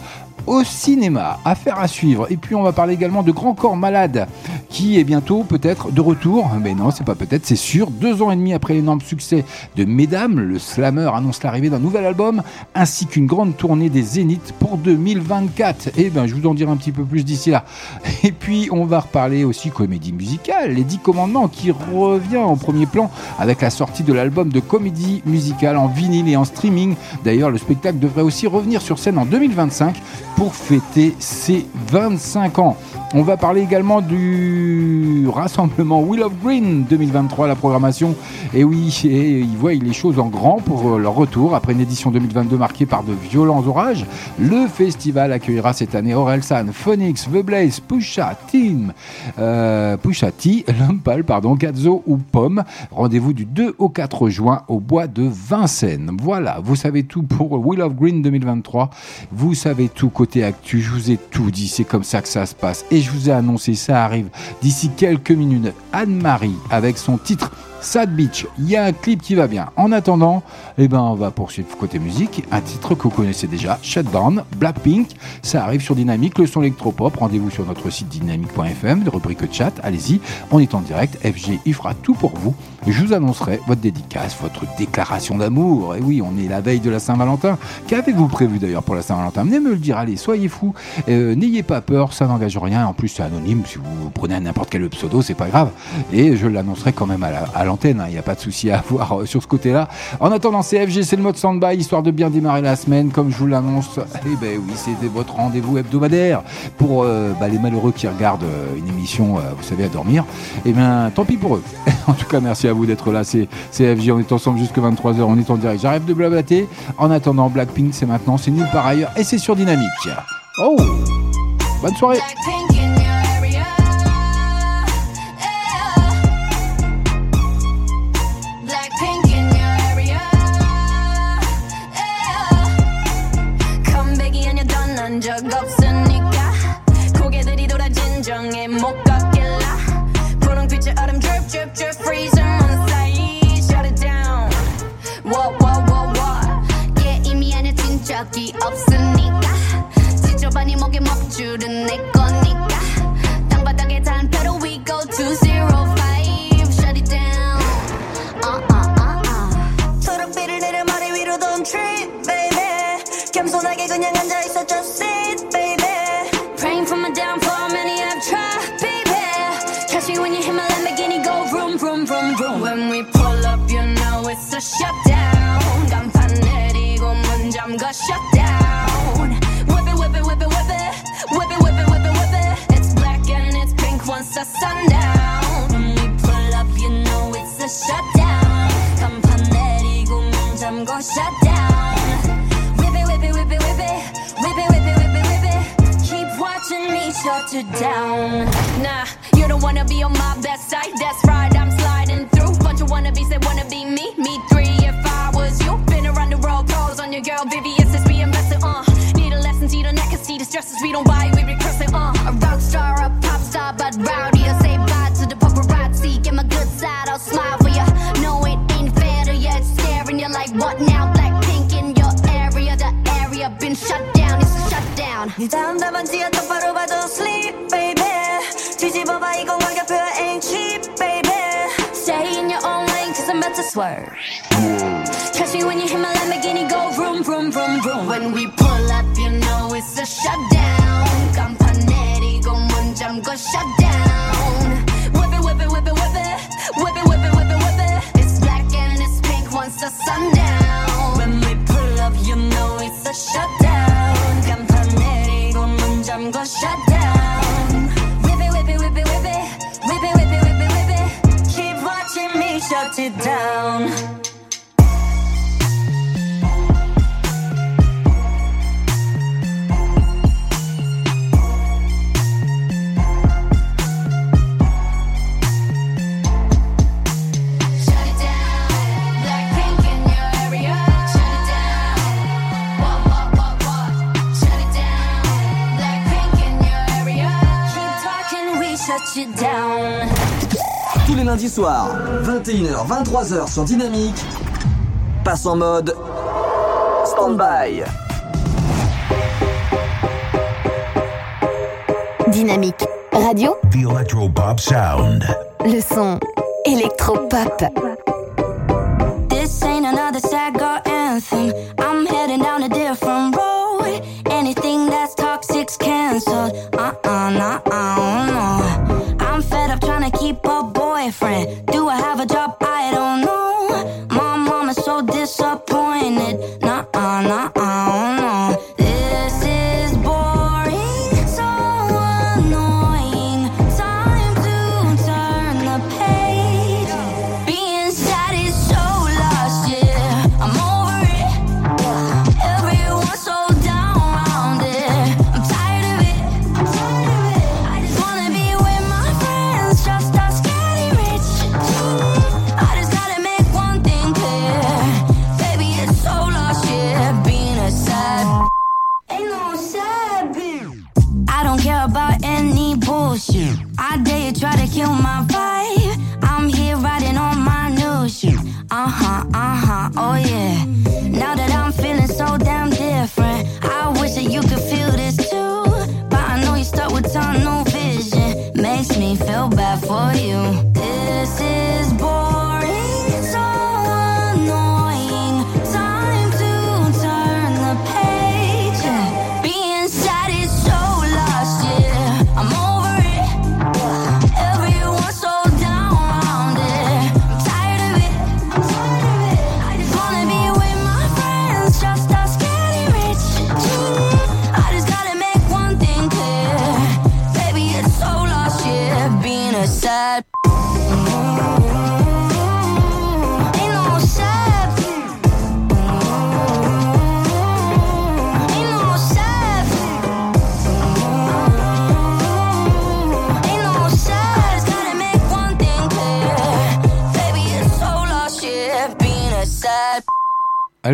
au cinéma. Affaire à suivre. Et puis on va parler également de Grand Corps Malade, qui est bientôt peut-être de retour. Mais non, c'est pas peut-être, c'est sûr. Deux ans et demi après l'énorme succès de Mesdames, le slammer annonce l'arrivée d'un nouvel album, ainsi qu'une grande tournée des Zéniths pour 2024. Et ben, je vous en dirai un petit peu plus d'ici là. Et puis on va reparler aussi comédie musicale, les 10 commandements, qui revient en premier plan avec la sortie de l'album de comédie musicale en vinyle et en streaming. D'ailleurs, le spectacle devrait aussi revenir sur scène en 2025 pour fêter ses 25 ans. On va parler également du rassemblement Wheel of Green 2023, la programmation. Et oui, ils voient les choses en grand pour leur retour après une édition 2022 marquée par de violents orages. Le festival accueillera cette année Orelsan, Phoenix, The Blaze, Pusha, Team, euh, Pusha T, Lumpal, pardon, Gazzo ou Pomme. Rendez-vous du 2 au 4 juin au bois de Vincennes. Voilà, vous savez tout pour Wheel of Green 2023. Vous savez tout côté actu. Je vous ai tout dit. C'est comme ça que ça se passe. Et je vous ai annoncé, ça arrive d'ici quelques minutes. Anne-Marie avec son titre Sad Beach. Il y a un clip qui va bien. En attendant, eh ben, on va poursuivre côté musique. Un titre que vous connaissez déjà, Shutdown, Blackpink. Ça arrive sur Dynamique, le son électropop. Rendez-vous sur notre site dynamique.fm, rubrique chat. Allez-y, on est en direct. FG, il fera tout pour vous. Je vous annoncerai votre dédicace, votre déclaration d'amour. Et oui, on est la veille de la Saint-Valentin. Qu'avez-vous prévu d'ailleurs pour la Saint-Valentin? Venez me le dire. Allez, soyez fous. Euh, N'ayez pas peur, ça n'engage rien. En plus, c'est anonyme. Si vous prenez n'importe quel pseudo, c'est pas grave. Et je l'annoncerai quand même à la- hein. Il n'y a pas de souci à avoir euh, sur ce côté-là. En attendant, CFG, c'est le mode stand-by, histoire de bien démarrer la semaine. Comme je vous l'annonce, eh ben oui, c'était votre rendez-vous hebdomadaire pour euh, bah, les malheureux qui regardent euh, une émission, vous savez, à dormir. Eh bien, tant pis pour eux. en tout cas, merci à vous d'être là. C'est CFG, on est ensemble jusqu'à 23h, on est en direct. J'arrête de blablater. En attendant, Blackpink, c'est maintenant, c'est nulle part ailleurs et c'est sur Dynamique. Oh Bonne soirée 지저분이 목에 먹줄은 내 거 watered down. Nah, you don't wanna be on my best side. That's right, I'm sliding through. Bunch of wannabes that wanna be me. Me three if I was you. Been around the world, calls on your girl, Vivian since we invested. Uh, need a lesson, see the neck, see the stresses we don't buy, we regress it. Uh, a rock star, a pop star, but rowdy. I say bye to the paparazzi. Get my good side, I'll smile for ya. No, it ain't fair to ya. It's scaring ya like what now? Blackpink in your area, the area been shut down. It's a shutdown. You down the swerve. Catch me when you hit my Lamborghini, go vroom, vroom, vroom, vroom. When we Tous les lundis soirs, 21h, 23h sur Dynamique, passe en mode stand-by. Dynamique radio, The Electropop Sound. le son électropop. This ain't another sad girl anthem.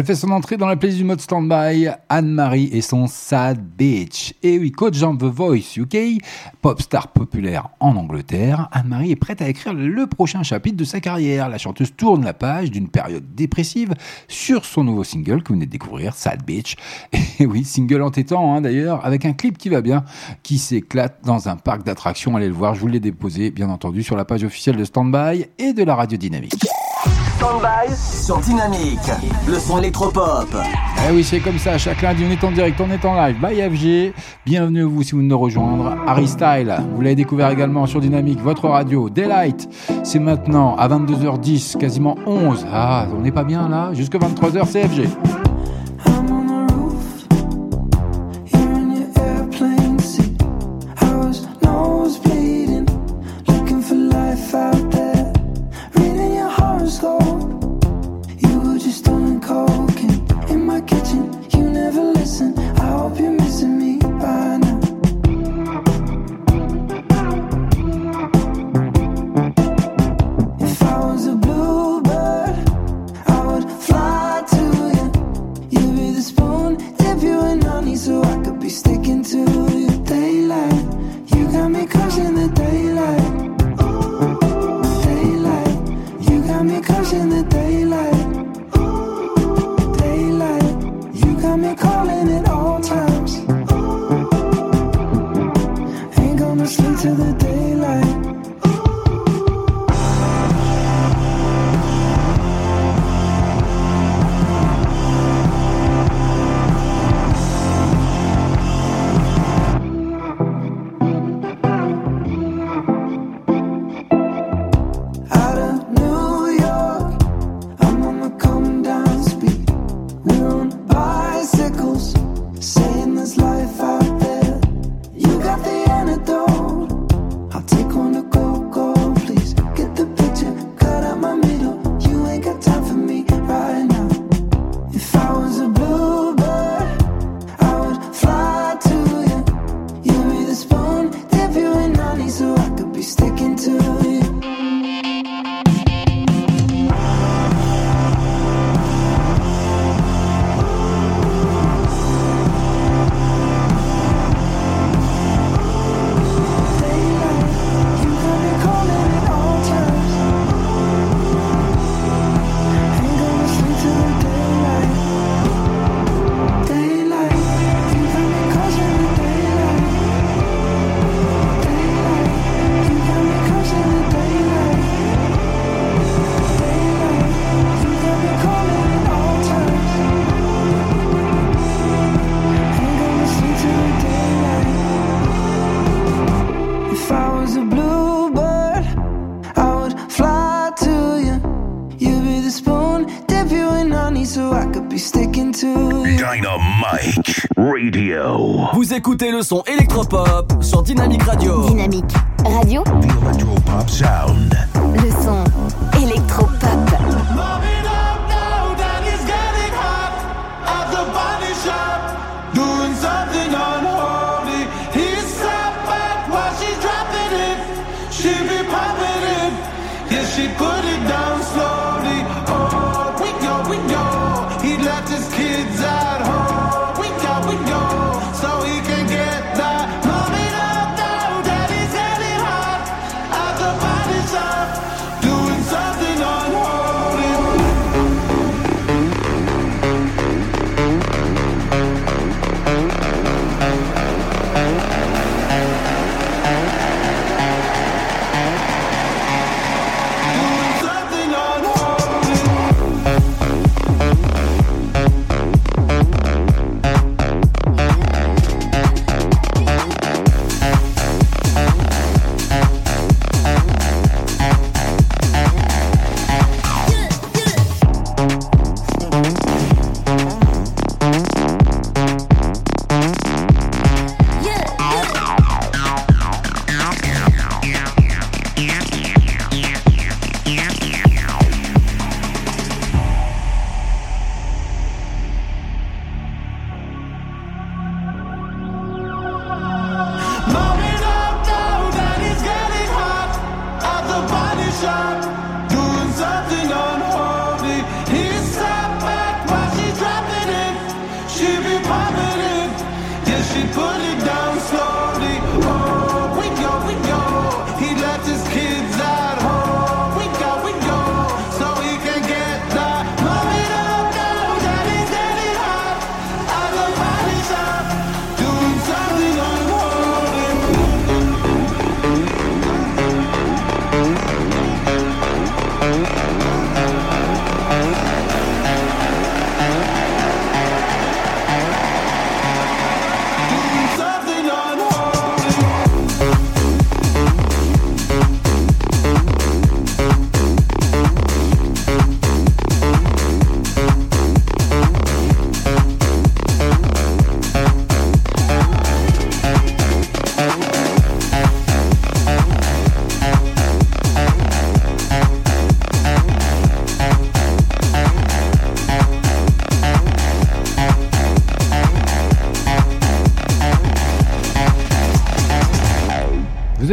Fait son entrée dans la playlist du mode standby, Anne-Marie et son Sad Bitch. Et oui, coach en The Voice UK, pop star populaire en Angleterre, Anne-Marie est prête à écrire le prochain chapitre de sa carrière. La chanteuse tourne la page d'une période dépressive sur son nouveau single que vous venez de découvrir, Sad Bitch. Et oui, single entêtant hein, d'ailleurs, avec un clip qui va bien, qui s'éclate dans un parc d'attractions. Allez le voir, je vous l'ai déposé bien entendu sur la page officielle de Standby et de la radio dynamique. Stand-by sur Dynamique, le son électropop. Eh oui, c'est comme ça. Chaque lundi, on est en direct, on est en live. By FG. Bienvenue à vous si vous nous rejoindre. Harry Style, vous l'avez découvert également sur Dynamique, votre radio. Daylight, c'est maintenant à 22h10, quasiment 11. Ah, on n'est pas bien là. Jusque 23h, c'est écoutez le son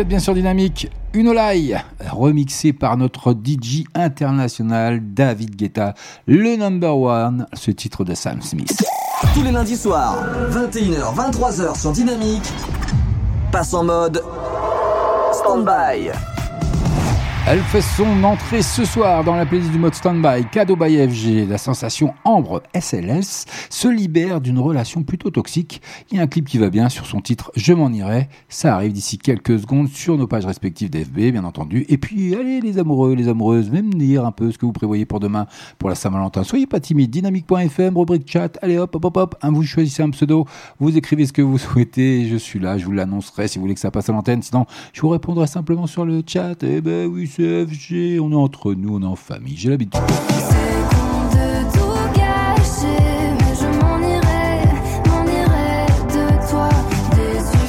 bien sûr dynamique. Une Olay, remixé par notre DJ international David Guetta, le number one, ce titre de Sam Smith. Tous les lundis soirs, 21h, 23h sur Dynamique, passe en mode stand-by. Elle fait son entrée ce soir dans la playlist du mode standby. Cadeau by FG. La sensation Ambre SLS se libère d'une relation plutôt toxique. Il y a un clip qui va bien sur son titre Je m'en irai. Ça arrive d'ici quelques secondes sur nos pages respectives d'FB, bien entendu. Et puis, allez, les amoureux, les amoureuses, même dire un peu ce que vous prévoyez pour demain, pour la Saint-Valentin. Soyez pas timide. Dynamique.fm, rubrique chat. Allez hop, hop, hop, hop. Vous choisissez un pseudo. Vous écrivez ce que vous souhaitez. Je suis là. Je vous l'annoncerai si vous voulez que ça passe à l'antenne. Sinon, je vous répondrai simplement sur le chat. Eh ben oui, CFG, on est entre nous, on est en famille, j'ai l'habitude.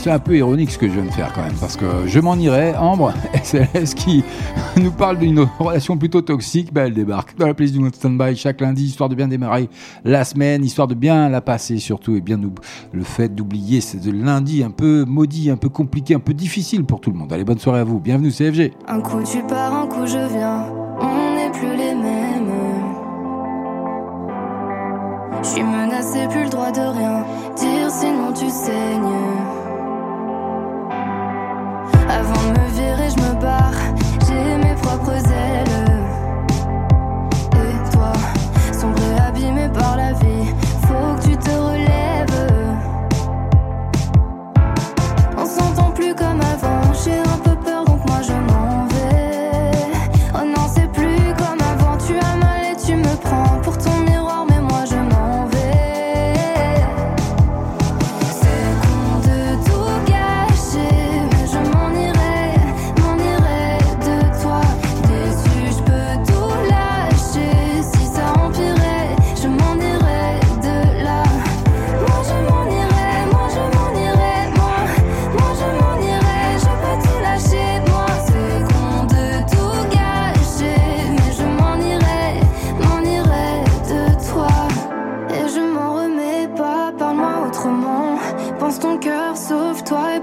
C'est un peu ironique ce que je viens de faire quand même, parce que je m'en irai, Ambre, SLS qui nous parle d'une relation plutôt toxique, ben elle débarque dans la place du mode standby chaque lundi, histoire de bien démarrer la semaine, histoire de bien la passer surtout, et bien le fait d'oublier ce lundi un peu maudit, un peu compliqué, un peu difficile pour tout le monde. Allez, bonne soirée à vous, bienvenue CFG. Un coup tu pars, un coup je viens, on n'est plus les mêmes. Je suis plus le droit de rien dire, sinon tu saignes. Avant de me virer, je me barre, j'ai mes propres ailes. Et toi, sombré, abîmé par la vie, faut que tu te relèves.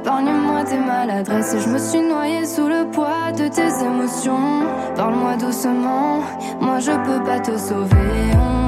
Épargne-moi tes maladresses. Je me suis noyée sous le poids de tes émotions. Parle-moi doucement, moi je peux pas te sauver.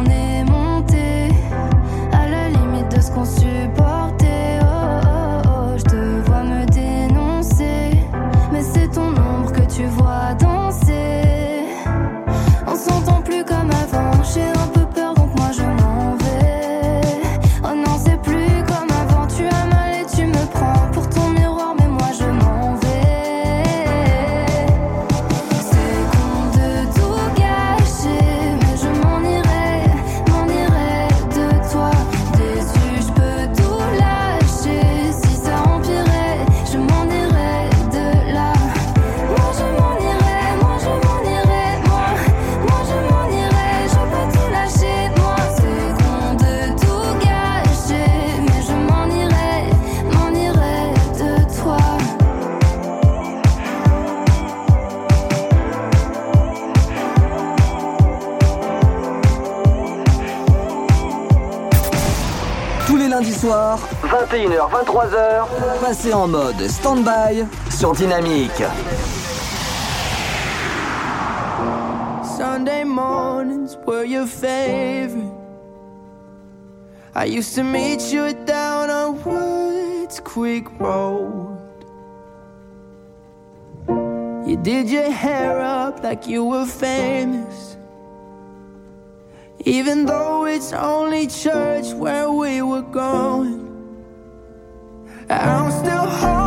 23h, passez en mode stand-by sur Dynamique. Sunday mornings were your favorite. I used to meet you down on Woods Creek Road. You did your hair up like you were famous. Even though it's only church where we were going. I'm still holding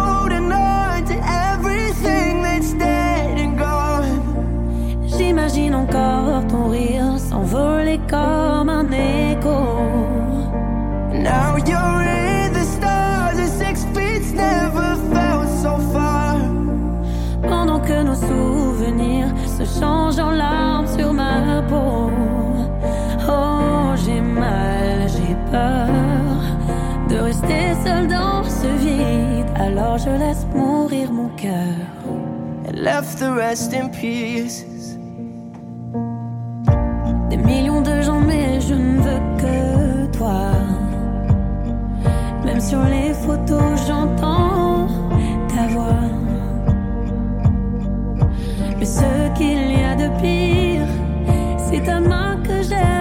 left the rest in pieces. Des millions de gens, mais je ne veux que toi. Même sur les photos, j'entends ta voix. Mais ce qu'il y a de pire, c'est ta main que j'ai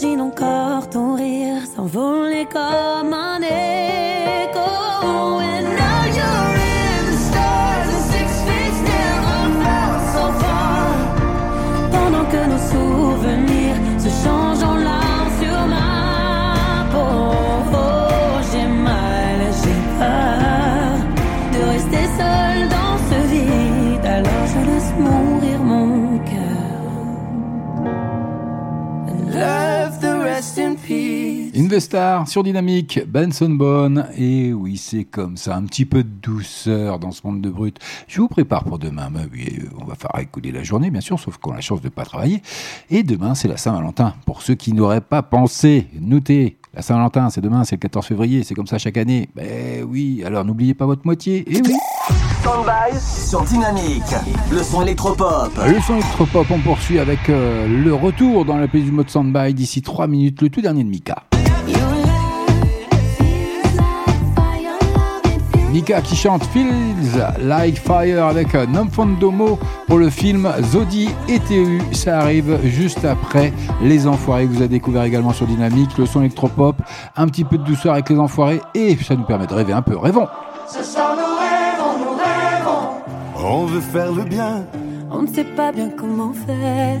J'imagine encore ton rire s'envoler comme un écho. Investar sur Dynamique, Benson Bone. Et oui, c'est comme ça, un petit peu de douceur dans ce monde de brut. Je vous prépare pour demain. Bah oui, on va faire écouler la journée, bien sûr, sauf qu'on a la chance de ne pas travailler. Et demain, c'est la Saint-Valentin. Pour ceux qui n'auraient pas pensé, notez. La Saint-Valentin, c'est demain, c'est le 14 février, c'est comme ça chaque année. Ben oui, alors n'oubliez pas votre moitié. Et oui. Stand-by sur Dynamique. Le son électropop. Le son électropop, on poursuit avec euh, le retour dans la playlist du mode Soundby d'ici 3 minutes, le tout dernier de Mika. Mika qui chante Feels Like Fire avec euh, Namfondomo pour le film Zodi et TU. Ça arrive juste après Les Enfoirés que vous avez découvert également sur Dynamique, le son électropop, un petit peu de douceur avec Les Enfoirés et ça nous permet de rêver un peu. Rêvons Ce soir nous rêvons, nous rêvons. On veut faire le bien. On ne sait pas bien comment faire.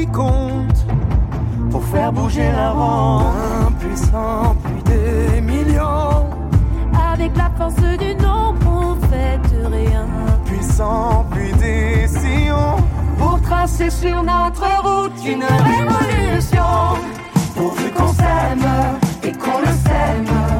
qui compte. Pour faire bouger la ronde. Impuissant, puis des millions. Avec la force du nombre, on fait rien. Puissant, puis des sillons. Pour tracer sur notre route une révolution. Pourvu qu'on s'aime et qu'on le sème.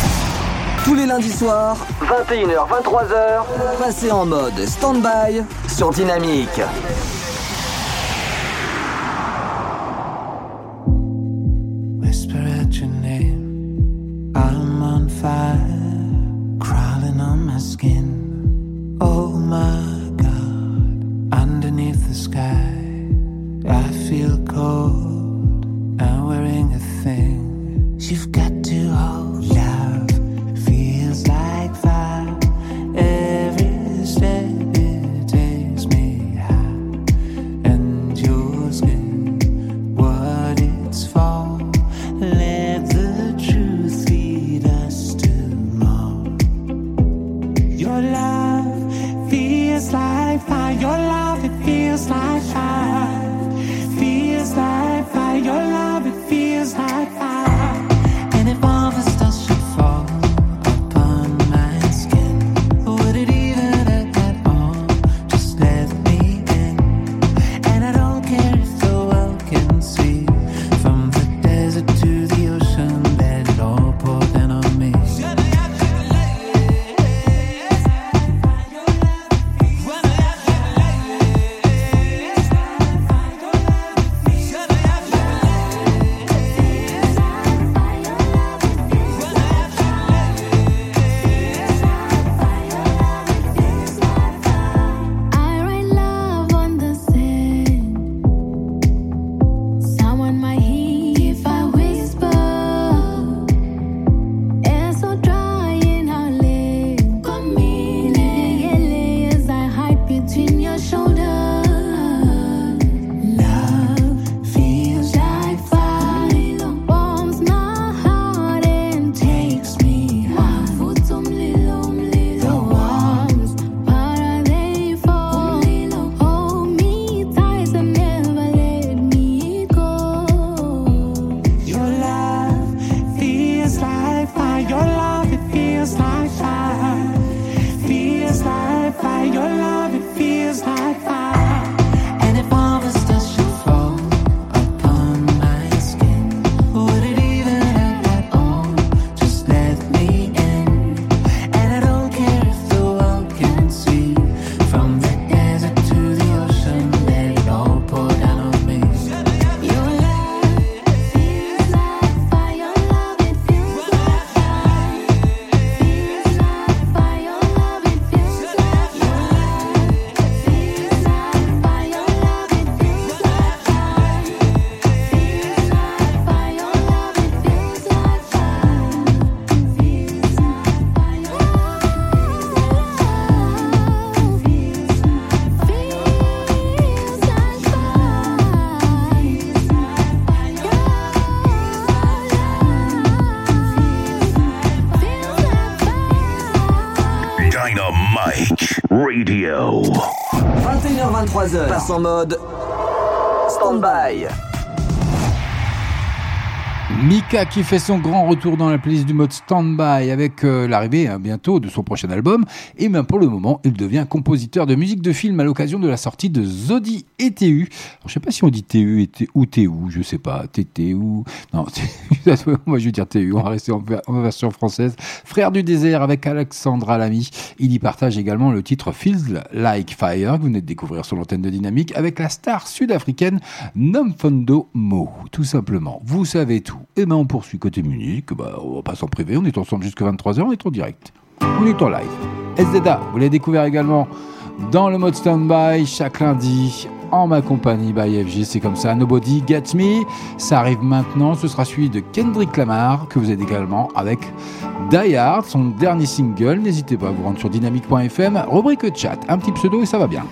Tous les lundis soirs, 21h, 23h, passez en mode stand-by sur Dynamique. 21h23h, passe en mode stand-by. Qui fait son grand retour dans la playlist du mode stand-by avec euh, l'arrivée hein, bientôt de son prochain album. Et bien pour le moment, il devient compositeur de musique de film à l'occasion de la sortie de Zodi et TU. Alors, je sais pas si on dit TU ou TU, je sais pas, TT ou... Non, moi je vais dire TU, on va rester en version française. Frère du désert avec Alexandra Lamy. Il y partage également le titre Feels Like Fire que vous venez de découvrir sur l'antenne de Dynamique avec la star sud-africaine Nomfondo Mo. Tout simplement, vous savez tout. Et ben on poursuit côté musique, bah, on va pas s'en priver, on est ensemble jusqu'à 23h, on est en direct. On est en live. SZA, vous l'avez découvert également dans le mode stand-by chaque lundi en ma compagnie by FG. C'est comme ça, Nobody Gets Me. Ça arrive maintenant. Ce sera suivi de Kendrick Lamar, que vous êtes également avec Die Hard, son dernier single. N'hésitez pas à vous rendre sur dynamique.fm, rubrique chat, un petit pseudo et ça va bien.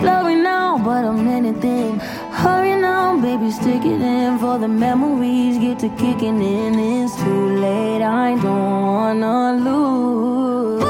Blurry now, but I'm anything. Hurry now, baby, stick it in for the memories. Get to kicking in, it's too late. I don't wanna lose.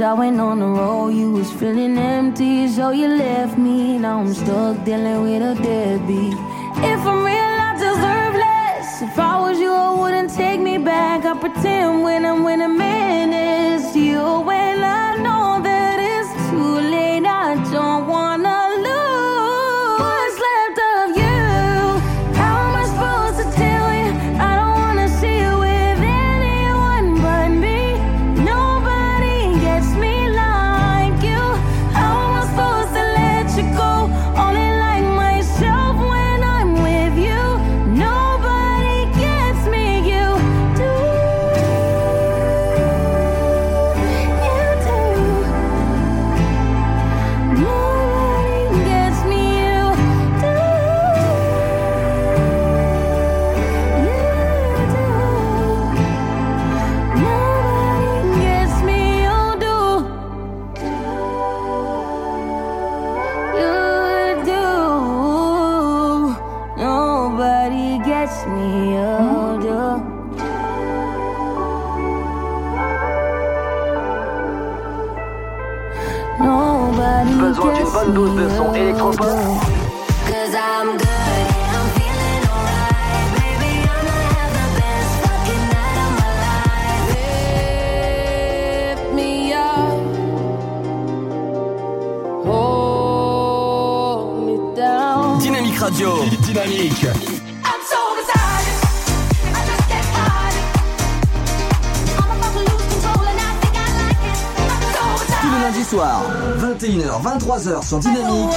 I went on the road. You was feeling empty, so you left me. Now I'm stuck dealing with a deadbeat. If I'm real, I deserve less. If I was you, I wouldn't take me back. I pretend when I'm a man 72 de son électropop soirs, 21h, 23h sur Dynamique.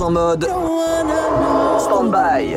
En mode stand-by.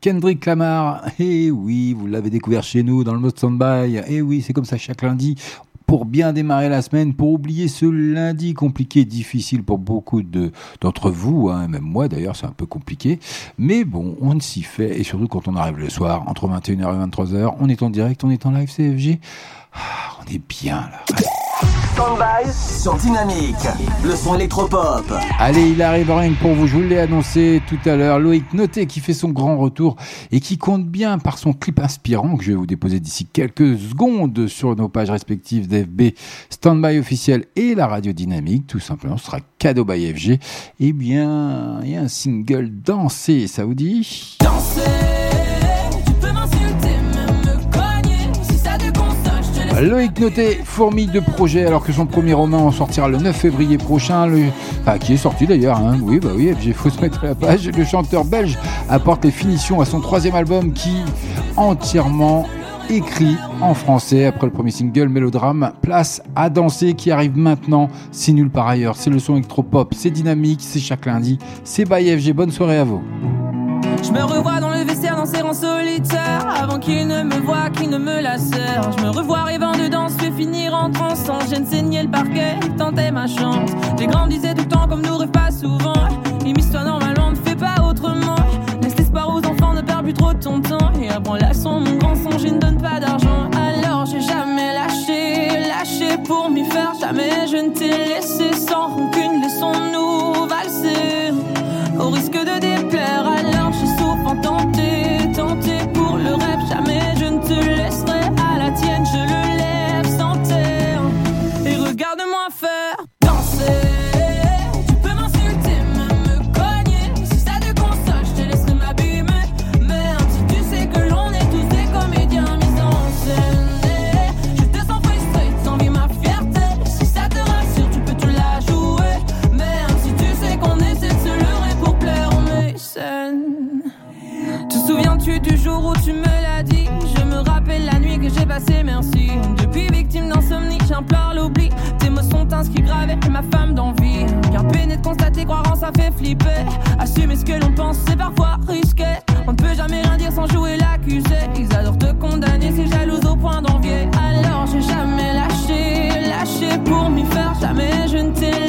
Kendrick Lamar. Et oui, vous l'avez découvert chez nous dans le mode standby. Et oui, c'est comme ça chaque lundi. Pour bien démarrer la semaine, pour oublier ce lundi compliqué, difficile pour beaucoup de, d'entre vous, hein, même moi d'ailleurs, c'est un peu compliqué. Mais bon, on s'y fait. Et surtout quand on arrive le soir, entre 21h et 23h, on est en direct, on est en live CFG. Ah, on est bien là. Standby sur Dynamique, le son électropop. Allez, il arrive rien que pour vous, je vous l'ai annoncé tout à l'heure. Loïc Noté qui fait son grand retour et qui compte bien par son clip inspirant que je vais vous déposer d'ici quelques secondes sur nos pages respectives d'FB, Standby officiel et la radio dynamique. Tout simplement, ce sera cadeau by FG. Eh bien, il y a un single dansé, ça vous dit? Danser, tu peux m'insulter, Loïc Noté, fourmi de projets, alors que son premier roman sortira le 9 février prochain, qui est sorti d'ailleurs, hein. oui, bah oui, il faut se mettre à la page. Le chanteur belge apporte les finitions à son troisième album qui entièrement écrit en français après le premier single Mélodrame Place à danser qui arrive maintenant. C'est nul par ailleurs. C'est le son électropop c'est dynamique c'est chaque lundi. C'est by FG bonne soirée à vous en solitaire Avant qu'il ne me voie, qu'il ne me la Je me revois rêvant de danse, fais finir en transe Sans gêne saigner le parquet, tenter ma chance. Grands disaient tout le temps comme nous rêve pas souvent. Immisce-toi normalement, ne fais pas autrement. Laisse l'espoir aux enfants, ne perds plus trop ton temps. Et apprends la son, mon grand son, je ne donne pas d'argent. Alors j'ai jamais lâché, lâché pour m'y faire. Jamais je ne t'ai laissé sans rancune, laissons-nous valser Au risque de déplaire, du jour où tu me l'as dit Je me rappelle la nuit que j'ai passée, merci. Depuis victime d'insomnie, j'implore l'oubli. Tes mots sont inscrits gravés, ma femme d'envie. Car peiner de constater, croire en ça fait flipper. Assumer ce que l'on pense, c'est parfois risqué. On ne peut jamais rien dire sans jouer l'accusé. Ils adorent te condamner, c'est jalouse au point d'envier. Alors j'ai jamais lâché, lâché pour m'y faire. Jamais je ne t'ai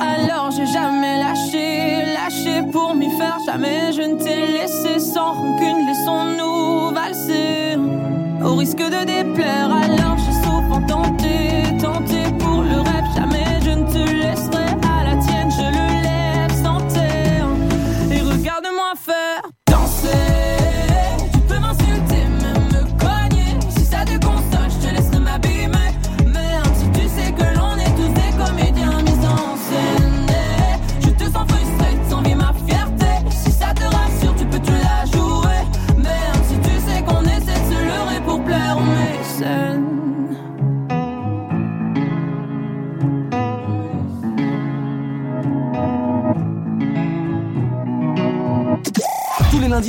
Alors j'ai jamais lâché, lâché pour m'y faire. Jamais je ne t'ai laissé sans rancune. Laissons-nous valser au risque de déplaire. Alors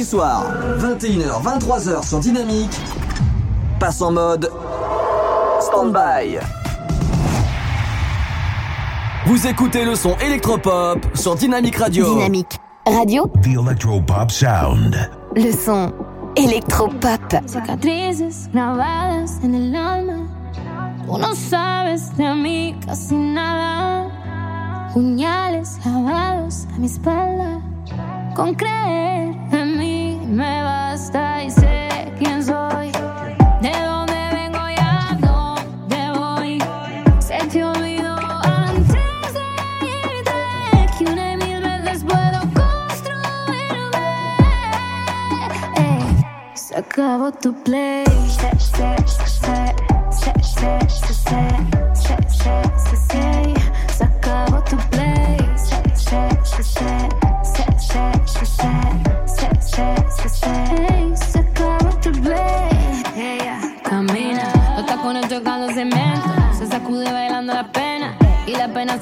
Soirs, 21h, 23h sur Dynamique, passe en mode stand-by. Vous écoutez le son électropop sur Dynamique Radio. Dynamique Radio, The Electropop Sound. le son électropop. Cicatrices grabadas en el alma. Tú no sabes de mí casi nada. Puñales clavados a mi espalda. Con creer en me basta y sé quién soy. De dónde vengo y a dónde voy. Se olvidó antes de irte que una mil veces puedo se acabó tu play. Se, se, se,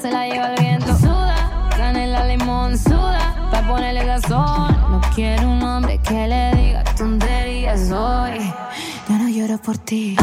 se la lleva el viento. Suda, canela, limón, suda, pa' ponerle sazón. No quiero un hombre que le diga tonterías hoy. Yo no lloro por ti.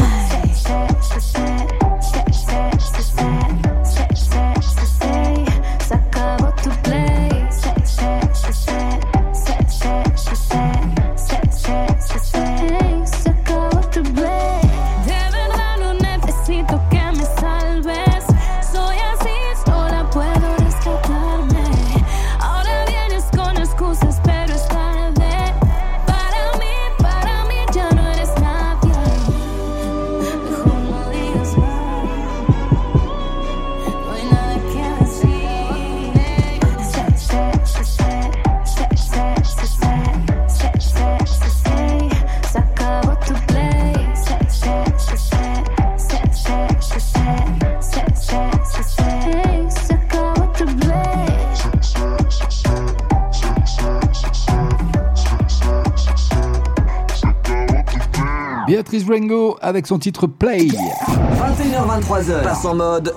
Avec son titre Play. 21h23h, passe en mode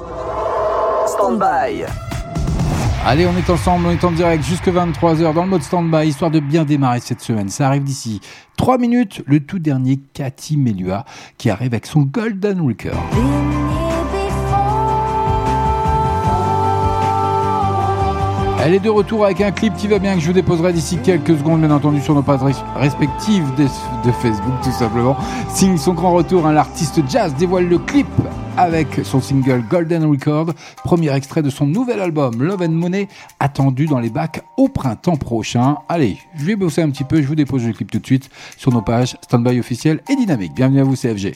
stand-by. Allez, on est ensemble, on est en direct jusque 23h dans le mode stand-by, histoire de bien démarrer cette semaine. Ça arrive d'ici 3 minutes, le tout dernier Cathy Melua qui arrive avec son Golden Record. Elle est de retour avec un clip qui va bien que je vous déposerai d'ici quelques secondes, bien entendu, sur nos pages res- respectives de, de Facebook, tout simplement. Signe son grand retour, hein, l'artiste jazz dévoile le clip avec son single Golden Record, premier extrait de son nouvel album Love and Money, attendu dans les bacs au printemps prochain. Allez, je vais bosser un petit peu, je vous dépose le clip tout de suite sur nos pages Standby officiel et dynamique. Bienvenue à vous, CFG.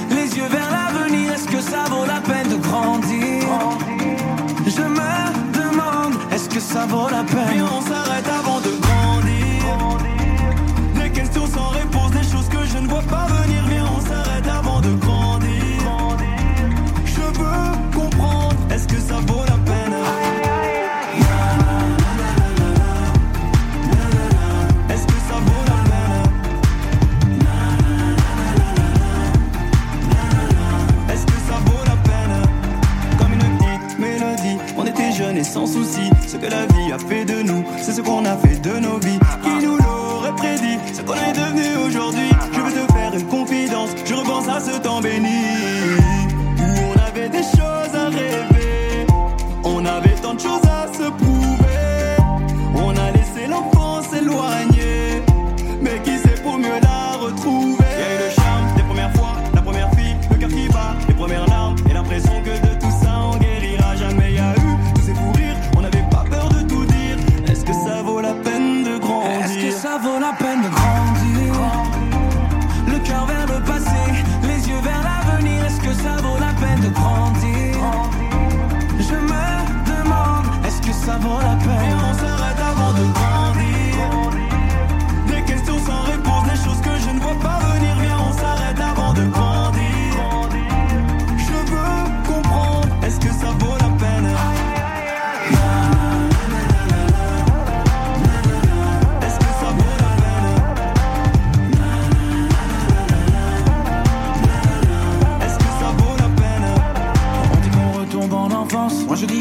la peine de grandir. Je me demande, est-ce que ça vaut la peine? Puis on s'arrête avant de grandir. Des questions sans réponse, des choses que je ne vois pas venir sans souci. Ce que la vie a fait de nous, c'est ce qu'on a fait de nos vies. Qui nous l'aurait prédit, ce qu'on est devenu aujourd'hui. Je veux te faire une confidence, je repense à ce temps béni.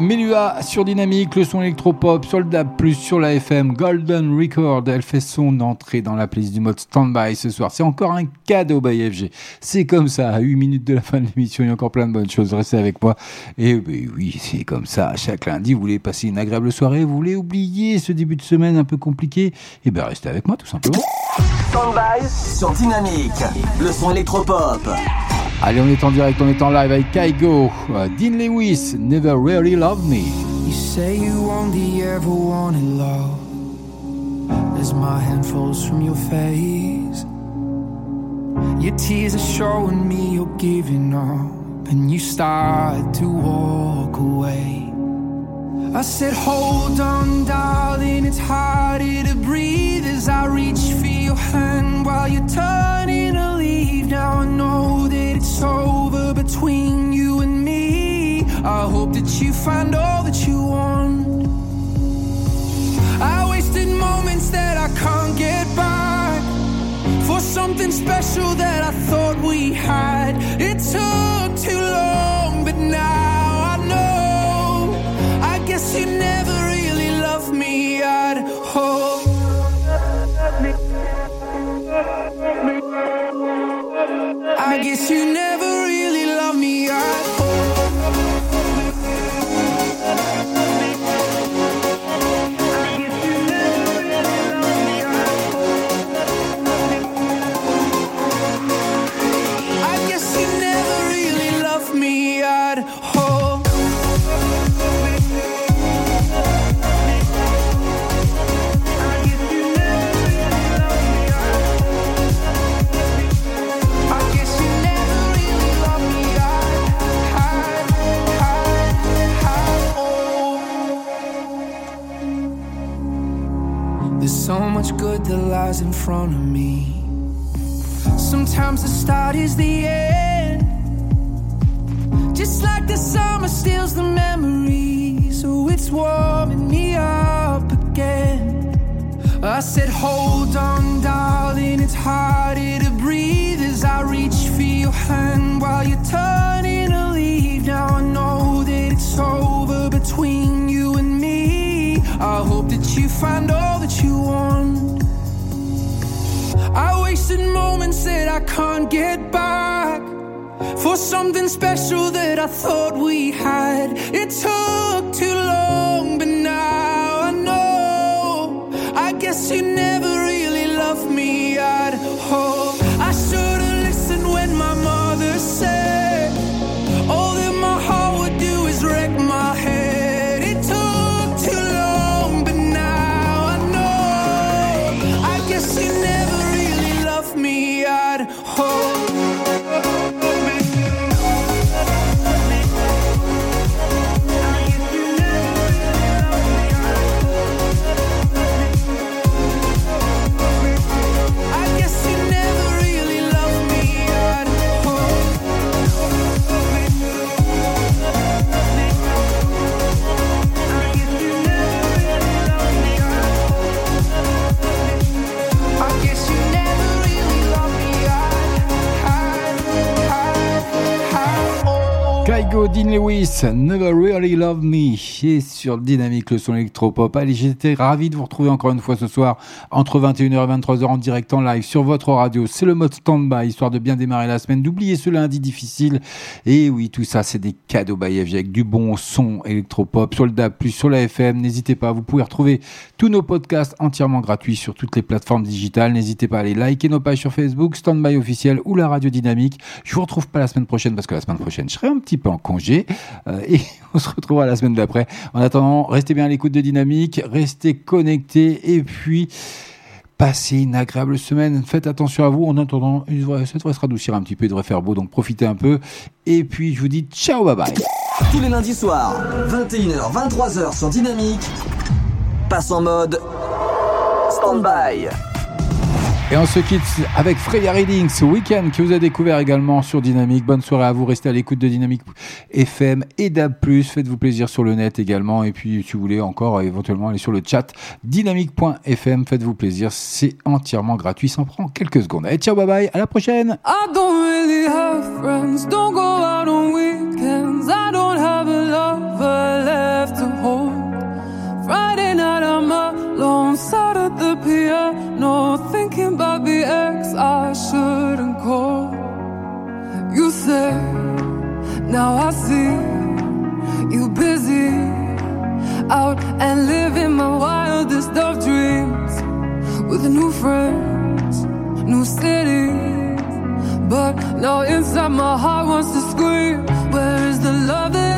Melua sur Dynamique, le son électropop sur le DAB+, sur la FM, Golden Record. Elle fait son entrée dans la playlist du mode Standby ce soir. C'est encore un cadeau by FG. C'est comme ça, à 8 minutes de la fin de l'émission, il y a encore plein de bonnes choses. Restez avec moi. Et ben oui, c'est comme ça. Chaque lundi, vous voulez passer une agréable soirée, vous voulez oublier ce début de semaine un peu compliqué, et ben restez avec moi tout simplement. Standby sur Dynamique, le son électropop. Allez, on est en direct, on est en live avec Kaigo, euh, Dean Lewis, Never Really Loved Me. You say you only ever wanted love. As my hand falls from your face. Your tears are showing me you're giving up And you start to walk away I said hold on darling it's harder to breathe As I reach for your hand while you're turning to leave Now I know that it's over between you and me. I hope that you find all that you want. I wasted moments that I can't get back For something special that I thought we had. It took too long but now I guess you never that lies in front of me. Sometimes the start is the end. Just like the summer steals the memory, so it's warming me up again. I said, Hold on, darling, it's harder to breathe as I reach for your hand while you're turning to leave. Now I know that it's over between you and me. I hope that you find all that you want. I wasted moments that I can't get back for something special that I thought we had. It took too long, but now I know. I guess you never Dean Lewis, Never Really Love Me, et sur Dynamique, le son électropop. Allez, j'étais ravi de vous retrouver encore une fois ce soir, entre 21h et 23h en direct en live sur votre radio. C'est le mode stand-by, histoire de bien démarrer la semaine, d'oublier ce lundi difficile. Et oui, tout ça, c'est des cadeaux FG avec du bon son électropop sur le DAB+, sur la FM. N'hésitez pas, vous pouvez retrouver tous nos podcasts entièrement gratuits sur toutes les plateformes digitales. N'hésitez pas à aller liker nos pages sur Facebook, Standby officiel ou la radio dynamique. Je vous retrouve pas la semaine prochaine parce que la semaine prochaine, je serai un petit peu en congé. Euh, et on se retrouvera la semaine d'après. En attendant, restez bien à l'écoute de Dynamique, restez connectés et puis passez une agréable semaine. Faites attention à vous. En attendant, ça devrait se radoucir un petit peu, il devrait faire beau, donc profitez un peu. Et puis, je vous dis ciao, bye bye. Tous les lundis soirs, 21h, 23h sur Dynamique, passe en mode stand-by. Et on se quitte avec Freya Reading ce week-end qui vous a découvert également sur Dynamique. Bonne soirée à vous. Restez à l'écoute de Dynamique FM et DAB+. Faites-vous plaisir sur le net également. Et puis, si vous voulez encore, éventuellement, aller sur le chat dynamique.fm. Faites-vous plaisir. C'est entièrement gratuit. Ça en prend quelques secondes. Allez, ciao, bye bye. À la prochaine. I shouldn't call you say Now I see you busy out and living my wildest of dreams with new friends, new cities. But now inside my heart wants to scream, Where is the love that?